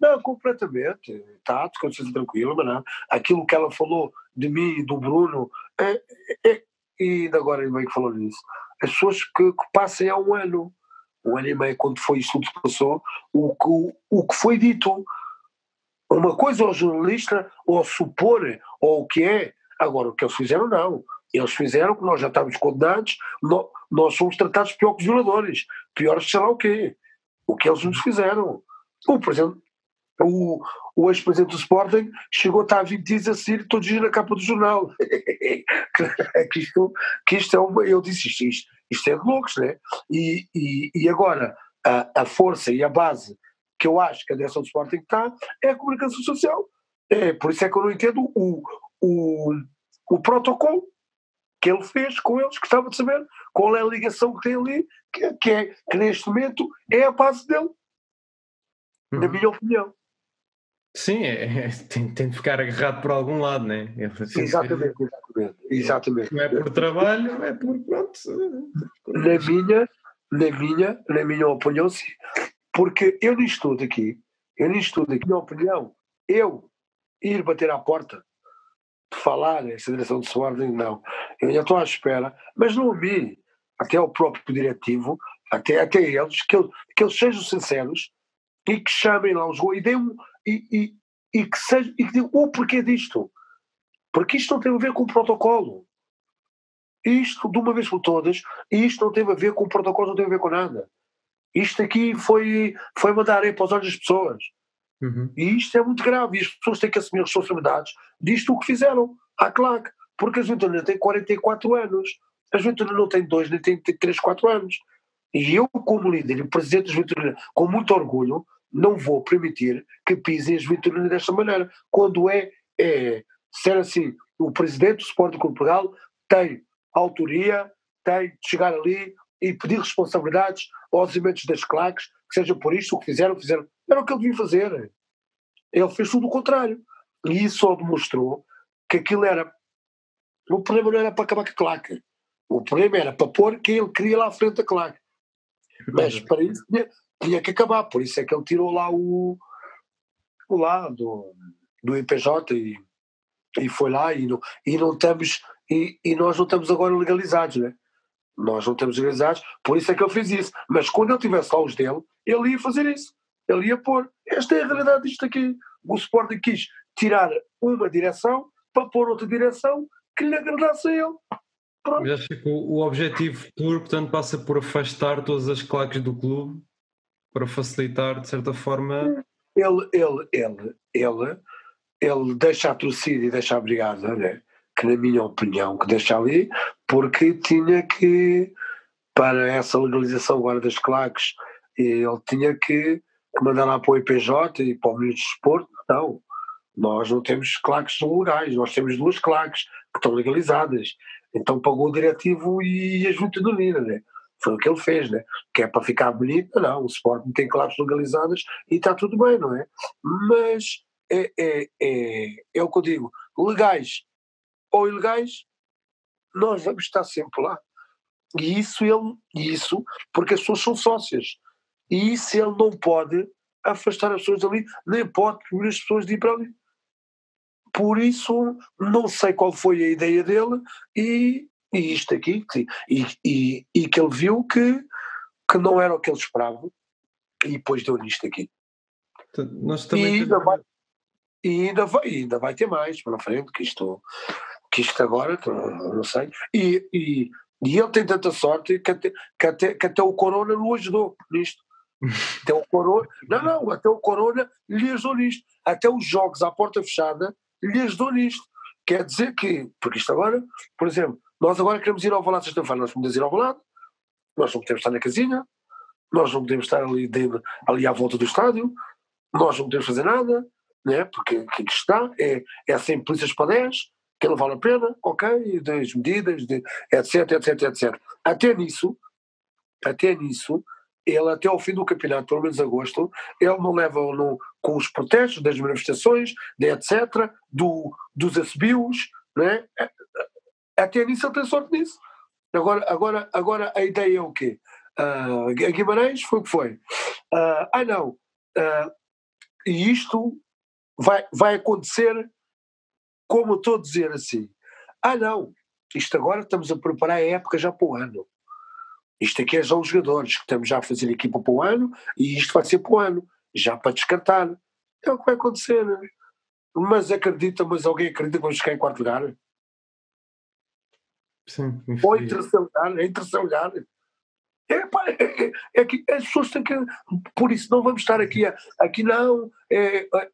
Não, completamente, está de consciência tranquila, mas não. Aquilo que ela falou de mim e do Bruno, é, é, e ainda agora bem que falou nisso, as pessoas que, que passem há um ano, um ano e meio, quando foi isto que passou, o que, o, o que foi dito, uma coisa ao jornalista, ou supor, ou o que é, agora o que eles fizeram não, eles fizeram que nós já estávamos condenados, nós, nós somos tratados pior que violadores, pior sei lá o quê. O que eles nos fizeram. O, exemplo, o, o ex-presidente do Sporting chegou a estar 20 dias a seguir todos os dias na capa do jornal. que, isto, que isto é uma. Eu disse isto, isto, isto é de loucos, né? E, e, e agora a, a força e a base que eu acho que a direção do Sporting está é a comunicação social. É, por isso é que eu não entendo o, o, o protocolo que ele fez com eles, gostava de saber qual é a ligação que tem ali, que, que, é, que neste momento é a base dele, uhum. na minha opinião. Sim, é, é, tem, tem de ficar agarrado por algum lado, não é? exatamente, exatamente, exatamente. Não é por trabalho, é por pronto. Na minha, na minha, na minha opinião, sim. Porque eu nem estudo aqui, eu nem estudo aqui, na minha opinião, eu ir bater à porta falar essa direção de Swarding, não. Eu ainda estou à espera, mas não ouvi até ao próprio diretivo, até, até eles, que, que eles sejam sinceros e que chamem lá os e, deem e, e, e que seja, e que digam o porquê disto. Porque isto não tem a ver com o protocolo. Isto, de uma vez por todas, isto não teve a ver com o protocolo, não tem a ver com nada. Isto aqui foi, foi mandar aí para os olhos das pessoas. Uhum. E isto é muito grave, e as pessoas têm que assumir responsabilidades disto o que fizeram à claque, porque a Junta tem 44 anos, A Juventude não tem dois, nem tem três, quatro anos. E eu, como líder e presidente da Juventude, com muito orgulho, não vou permitir que pisem a Juventude desta maneira. Quando é, é ser assim, o presidente do Sport Clube Portugal tem autoria, tem de chegar ali e pedir responsabilidades aos elementos das claques, que seja por isto o que fizeram, fizeram. Era o que ele devia fazer. Ele fez tudo o contrário. E isso só demonstrou que aquilo era. O problema não era para acabar com a claque. O problema era para pôr quem ele queria lá à frente da claque. Mas para isso tinha, tinha que acabar. Por isso é que ele tirou lá o. o lá do, do IPJ e, e foi lá e não, e não estamos. E, e nós não estamos agora legalizados, né? Nós não estamos legalizados, por isso é que ele fez isso. Mas quando ele tivesse lá os dele, ele ia fazer isso. Ele ia pôr. Esta é a realidade disto aqui. O Sporting quis tirar uma direção para pôr outra direção que lhe agradasse a ele. Pronto. Mas acho que o, objetivo puro, portanto, passa por afastar todas as claques do clube para facilitar, de certa forma. Ele, ele, ele, ele, ele deixa a torcida e deixa a brigada, né? que na minha opinião, que deixa ali, porque tinha que, para essa legalização agora das claques, ele tinha que mandar lá para o IPJ e para o Ministro do Desporto, não. Nós não temos claques legais, nós temos duas claques que estão legalizadas. Então pagou o diretivo e a junta do Nina, né? Foi o que ele fez, né? Que é para ficar bonito, não, o Sporting tem claques legalizadas e está tudo bem, não é? Mas é, é, é, é o que eu digo, legais ou ilegais, nós vamos estar sempre lá. E isso ele, isso, porque as pessoas são sócias. E isso ele não pode afastar as pessoas dali, nem pode proibir as pessoas de ir para ali. Por isso, não sei qual foi a ideia dele e, e isto aqui, e, e, e que ele viu que, que não era o que ele esperava e depois deu nisto aqui. Nós também e ainda, vai, e ainda, vai, ainda vai ter mais para frente, que isto, que isto agora, não sei. E, e, e ele tem tanta sorte que até, que até, que até o Corona não ajudou nisto. Até o Corona, não, não, até o Corona lhe ajudou nisto. Até os jogos à porta fechada lhe ajudou nisto. Quer dizer que, porque isto agora, por exemplo, nós agora queremos ir ao Valado sexta-feira, nós podemos ir ao Valado, nós não podemos estar na casinha, nós não podemos estar ali, ali à volta do estádio, nós não podemos fazer nada, né? porque aqui está, é, é sem polícias para 10, que não vale a pena, ok, das medidas, de, etc, etc, etc. Até nisso, até nisso, ele até ao fim do campeonato, pelo menos agosto, ele não leva no, com os protestos das manifestações, etc, do, dos assobios, né? até nisso ele tem sorte nisso. Agora, agora, agora a ideia é o quê? Uh, Guimarães foi o que foi. Uh, ah não, uh, e isto vai, vai acontecer como estou a dizer assim. Ah não, isto agora estamos a preparar a época já para o ano. Isto aqui é já os jogadores que estamos já a fazer equipa para o ano e isto vai ser para o ano, já para descartar. É o que vai acontecer. Mas acredita, mas alguém acredita que vamos ficar em quarto lugar? Sim, Ou em terceiro lugar, em terceiro lugar. É, pá, é, é, é, que as pessoas têm que. Por isso, não vamos estar aqui. Aqui não. É, é,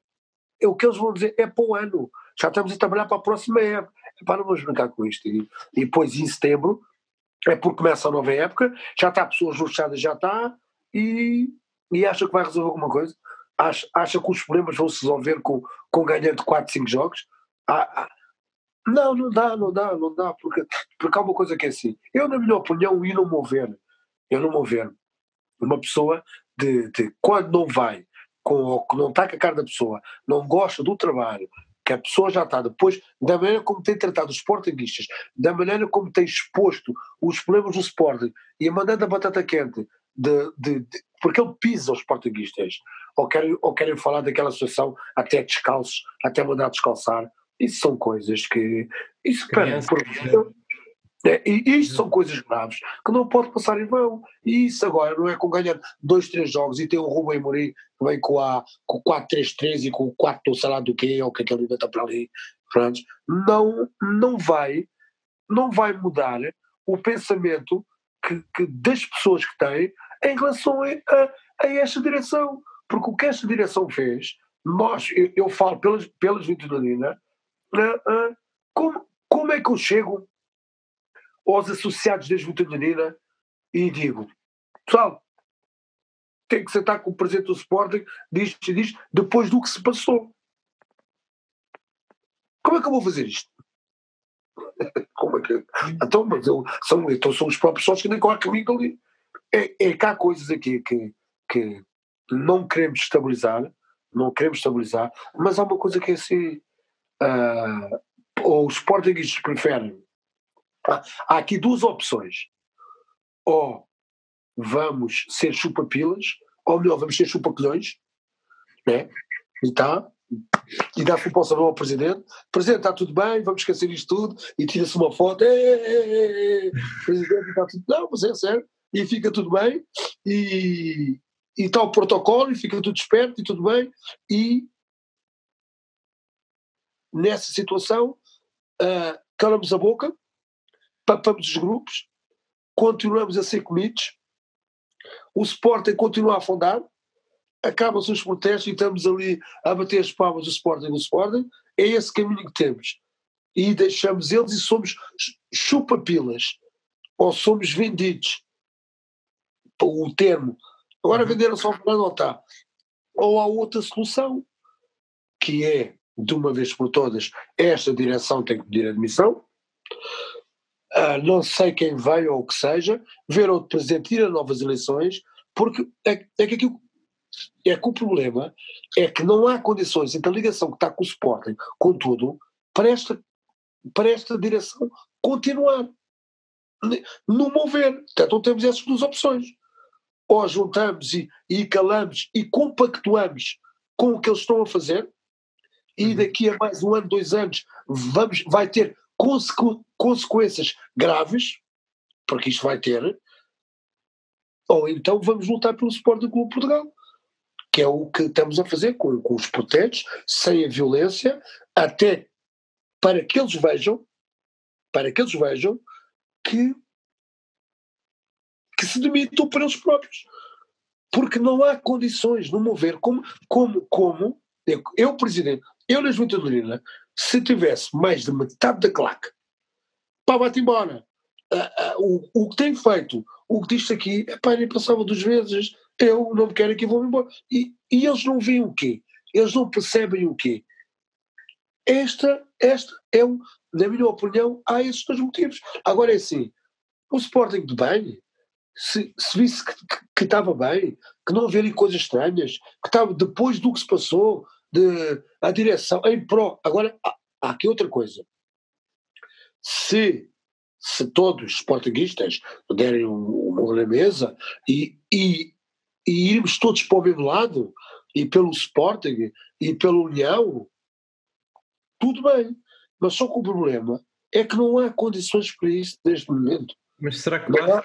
é, o que eles vão dizer é para o ano. Já estamos a trabalhar para a próxima época. Epá, não vamos brincar com isto. E, e depois, em setembro, é porque começa a nova época, já está pessoas luxadas, já está, e, e acha que vai resolver alguma coisa? Acha, acha que os problemas vão se resolver com, com ganhando 4, 5 jogos? Ah, ah, não, não dá, não dá, não dá, porque, porque há uma coisa que é assim, eu na minha opinião, e não mover, eu não mover, uma pessoa de, de quando não vai, com, não está com a cara da pessoa, não gosta do trabalho, que a pessoa já está depois, da maneira como tem tratado os sportinguistas, da maneira como tem exposto os problemas do Sporting e a mandando a batata quente, de, de, de, porque ele pisa os sportinguistas, ou querem, ou querem falar daquela situação até descalços, até mandar descalçar, isso são coisas que. Isso, pera, por, é, e isto são coisas graves que não pode passar em vão. E isso agora não é com ganhar dois, três jogos e ter o Rubem Mourinho que vem com, a, com o 4-3-3 e com o 4 sei lá do quê, ou que aquele inventa para ali. Pronto. Não, não, vai, não vai mudar o pensamento que, que das pessoas que têm em relação a, a, a, esta direção. Porque o que esta direção fez, nós, eu, eu falo pelas, pelas Vitorina, uh, uh, como, como é que eu chego aos associados da Juventude Unida e digo: pessoal, tem que sentar com o presidente do Sporting, diz e diz, depois do que se passou. Como é que eu vou fazer isto? Como é que. Então, mas eu, são, então são os próprios sócios que nem correm comigo ali. É, é que há coisas aqui que, que não queremos estabilizar, não queremos estabilizar, mas há uma coisa que é assim. Uh, os Sportingistas preferem. Há, há aqui duas opções. Ou vamos ser chupapilas, ou melhor, vamos ser chupacolhões, né? E tá, e dá proposta ao presidente, presidente, está tudo bem, vamos esquecer isto tudo, e tira-se uma foto, presidente, está tudo, não, mas é sério, e fica tudo bem, e está o protocolo, e fica tudo esperto, e tudo bem, e nessa situação, uh, calamos a boca, papamos os grupos, continuamos a ser comidos, o Sporting continua a afundar, acabam-se os protestos e estamos ali a bater as palmas do Sporting no Sporting, é esse caminho que temos. E deixamos eles e somos chupapilas, ou somos vendidos. O termo. Agora venderam só para está. Ou há outra solução, que é, de uma vez por todas, esta direção tem que pedir admissão, uh, não sei quem veio ou o que seja, ver outro presidente ir a novas eleições, porque é, é que aquilo é que o problema é que não há condições entre a ligação que está com o Sporting, contudo, para esta, para esta direção continuar. No mover. Então temos essas duas opções. Ou juntamos e, e calamos e compactuamos com o que eles estão a fazer, e uhum. daqui a mais um ano, dois anos, vamos, vai ter consequ, consequências graves, porque isto vai ter, ou então vamos lutar pelo suporte do Clube Portugal que é o que estamos a fazer com, com os protestos, sem a violência, até para que eles vejam, para que eles vejam que, que se demitam para eles próprios. Porque não há condições, no mover, como, como, como eu, eu presidente, eu na Junta de Lina, se tivesse mais de metade da claque, pá, vai-te embora. Uh, uh, o, o que tem feito, o que diz aqui, pá, nem passava duas vezes, eu não me quero aqui, vou-me embora. E, e eles não veem o quê? Eles não percebem o quê? Esta, esta é, um, na minha opinião, há esses dois motivos. Agora é assim, o Sporting de bem, se, se visse que, que, que, estava bem, que não havia ali coisas estranhas, que estava depois do que se passou, de, a direção, em pró. Agora, há, aqui outra coisa. Se, se todos os sportinguistas derem uma na mesa e, e e irmos todos para o mesmo lado, e pelo Sporting, e pela União, tudo bem. Mas só que o problema é que não há condições para isso neste momento. Mas será que não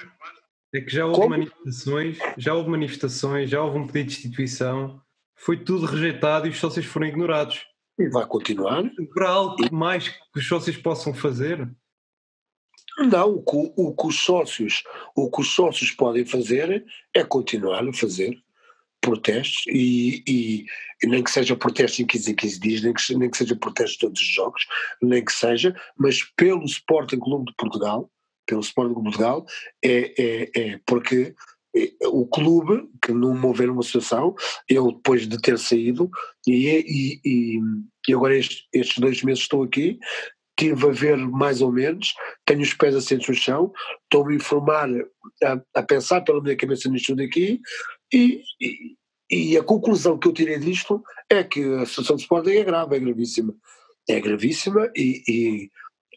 É que já houve Como? manifestações, já houve manifestações, já houve um pedido de instituição, foi tudo rejeitado e os sócios foram ignorados. E vai continuar. Para algo mais que os sócios possam fazer? Não, o que, o que, os sócios, o que os sócios podem fazer é continuar a fazer protestos e, e, e, nem que seja protesto em 15 em 15 dias, nem que, nem que seja protesto todos os jogos, nem que seja, mas pelo Sporting Clube de Portugal, pelo Sporting Clube de Portugal, é, é, é porque o clube, que não mover uma situação, eu depois de ter saído, e, e, e, agora estes, estes dois meses estou aqui, estive a ver mais ou menos, tenho os pés assentos no chão, estou-me a informar, a, a, pensar pela minha cabeça nisto daqui e, e, e, a conclusão que eu tirei disto é que a situação de Sporting é grave, é gravíssima. É gravíssima e, e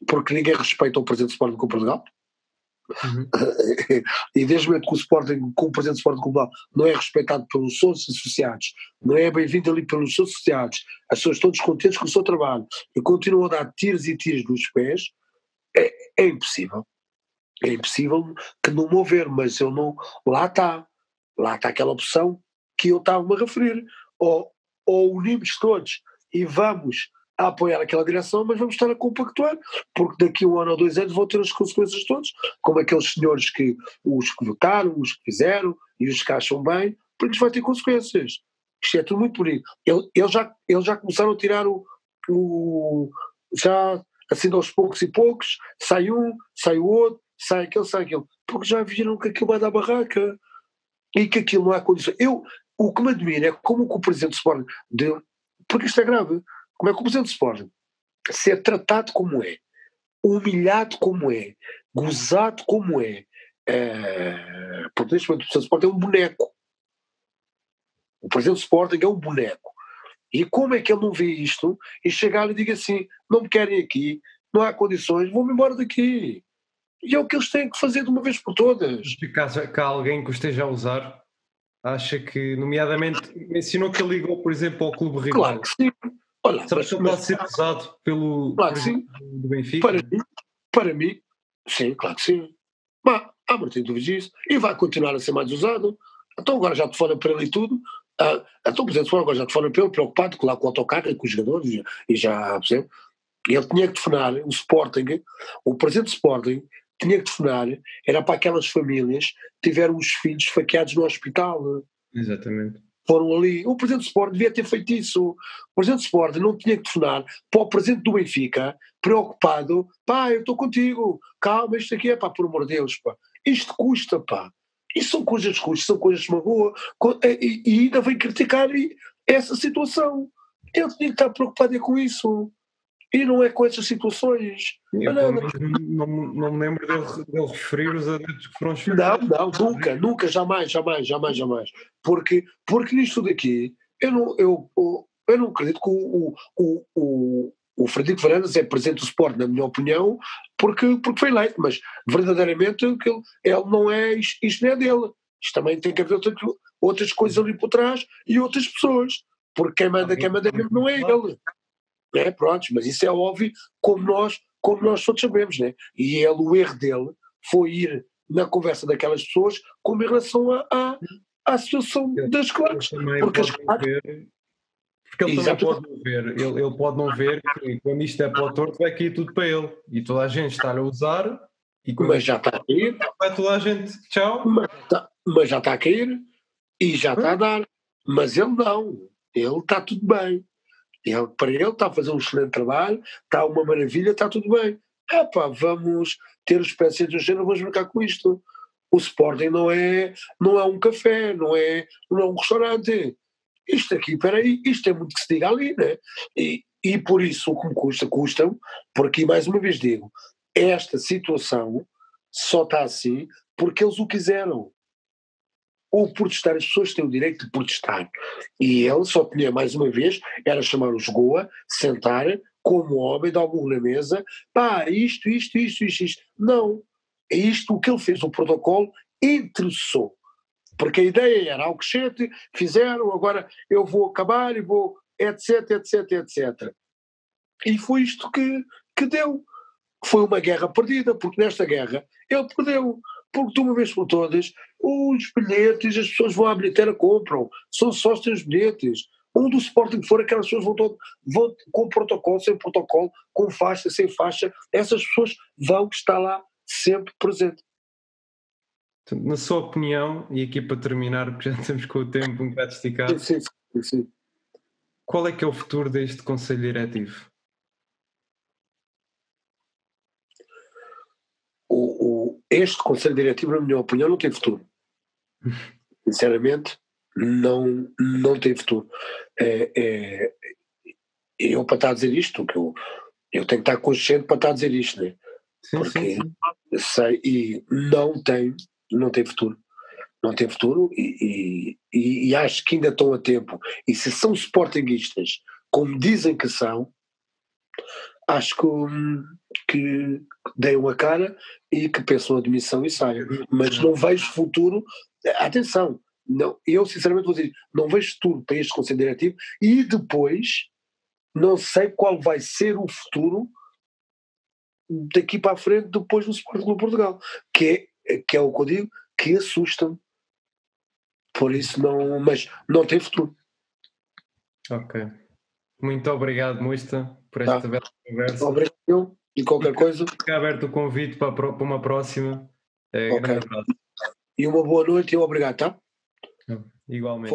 porque ninguém respeita o presidente do Sporting com Portugal. Uhum. e desde o momento que o Sporting, como presidente do Sporting Global, não é respeitado pelos seus associados, não é bem-vindo ali pelos seus associados, as pessoas estão descontentes com o seu trabalho e continuam a dar tiros e tiros nos pés, é, é impossível. É impossível que não mover, mas eu não. Lá está. Lá está aquela opção que eu estava-me a referir. Ou, ou unimos todos e vamos a apoiar aquela direção, mas vamos estar a compactuar, porque daqui a um ano ou dois anos vão ter as consequências todas, como aqueles senhores que, os que votaram, os que fizeram e os que acham bem, porque isso vai ter consequências. Isto é tudo muito bonito. Eles já, eles já começaram a tirar o, o já assim aos poucos e poucos, sai um, sai o outro, sai aquele, sai aquele, porque já viram que aquilo vai dar barraca e que aquilo não há condições. Eu, o que me admira é como o Presidente do Sporting, de, porque isto é grave, como é que o Presidente do Sporting ser tratado como é, humilhado como é, gozado como é, é porque neste momento o Presidente do Sporting é um boneco. O Presidente do Sporting é um boneco. E como é que ele não vê isto e chegar e diga assim: não me querem aqui, não há condições, vou-me embora daqui. E é o que eles têm que fazer de uma vez por todas. Caso que há alguém que o esteja a usar, acha que, nomeadamente, mencionou que ele ligou, por exemplo, ao Clube rival. Claro que sim. Olha, Será que ele pode ser usado pelo claro que sim. do Benfica? Para mim, para mim, sim, claro que sim. Mas há muito dúvidas disso. E vai continuar a ser mais usado. Então agora já te fora para ele e tudo. Ah, então, por exemplo, agora já te fora para ele, preocupado lá com o autocarro e com os jogadores, e já, por exemplo, ele tinha que telefonar, o Sporting, o presidente do Sporting tinha que telefonar, era para aquelas famílias que tiveram os filhos faqueados no hospital. Exatamente. Foram ali. O presidente do Sport devia ter feito isso. O presidente do Sport não tinha que telefonar para o presidente do Benfica, preocupado, pá, eu estou contigo, calma, isto aqui é pá, por amor de Deus, pá. Isto custa, pá. Isso são coisas que custam, são coisas que magoam, e, e ainda vem criticar essa situação. Ele tinha que estar preocupado com isso. E não é com essas situações. Eu, não, não, não, não, me lembro dele, dele, referir os adeptos que foram escolhidos. Não, não, nunca, nunca, jamais, jamais, jamais, jamais. Porque, porque nisto daqui, eu não, eu, eu não acredito que o, o, o, o Frederico Varandas é presidente do Sport, na minha opinião, porque, porque foi eleito, mas verdadeiramente ele, ele não é, isto, isto não é dele. Isto também tem que haver outras, outras coisas ali por trás e outras pessoas. Porque quem manda, quem manda mesmo não é ele né? Pronto, mas isso é óbvio, como nós, como nós todos sabemos, né? E ele, o erro dele foi ir na conversa daquelas pessoas como em relação à, à, situação das claques. Porque as claques. Porque ele Exato. também pode não ver, ele, ele pode não ver que quando isto é para o torto vai cair tudo para ele e toda a gente está a usar e mas já está a cair vai toda a gente, tchau mas, tá, mas já está a cair e já está a dar mas ele não, ele está tudo bem ele, para ele está a fazer um excelente trabalho, está uma maravilha, está tudo bem. É vamos ter os pés no chão, vamos brincar com isto. O Sporting não é, não é um café, não é, não é um restaurante. Isto aqui, espera aí, isto é muito que se diga ali, né? E, e por isso o que me custa, custam, porque mais uma vez digo, esta situação só está assim porque eles o quiseram ou protestar, as pessoas têm o direito de protestar. E ele só tinha, mais uma vez, era chamar os Goa, sentar, como homem, dar um na mesa, pá, isto, isto, isto, isto, isto. Não. É isto o que ele fez, o protocolo interessou. Porque a ideia era crescente, fizeram, agora eu vou acabar e vou, etc, etc, etc. E foi isto que, que deu. Foi uma guerra perdida, porque nesta guerra ele perdeu porque de uma vez por todas, os bilhetes, as pessoas vão à bilheteira, compram, são só os teus bilhetes. Um do Sporting for, aquelas pessoas vão, todo, vão com protocolo, sem protocolo, com faixa, sem faixa, essas pessoas vão estar lá sempre presente. Na sua opinião, e aqui para terminar, porque já estamos com o tempo um bocado esticado, sim, sim, sim. qual é que é o futuro deste Conselho Diretivo? Este Conselho Diretivo, na minha opinião, não tem futuro. Sinceramente, não, não tem futuro. É, é, eu, para estar a dizer isto, que eu, eu tenho que estar consciente para estar a dizer isto, né? Sim, Porque sim, sim. sei, e não tem, não tem futuro. Não tem futuro e, e, e, acho que ainda estão a tempo. E se são sportinguistas, como dizem que são, acho que, que deem uma cara e que pensam a demissão e saiam. Mas não vejo futuro. Atenção, não, eu sinceramente vou dizer, não vejo futuro para este Conselho Diretivo e depois não sei qual vai ser o futuro daqui para a frente depois do Sport Clube Portugal, que é, que é o que eu digo, que assusta-me. Por isso não, mas não tem futuro. Ok. Muito obrigado, Musta, por esta tá. bela conversa. Obrigado e qualquer coisa. Fica aberto o convite para, para uma próxima. É, okay. E uma boa noite e obrigado, tá? Igualmente.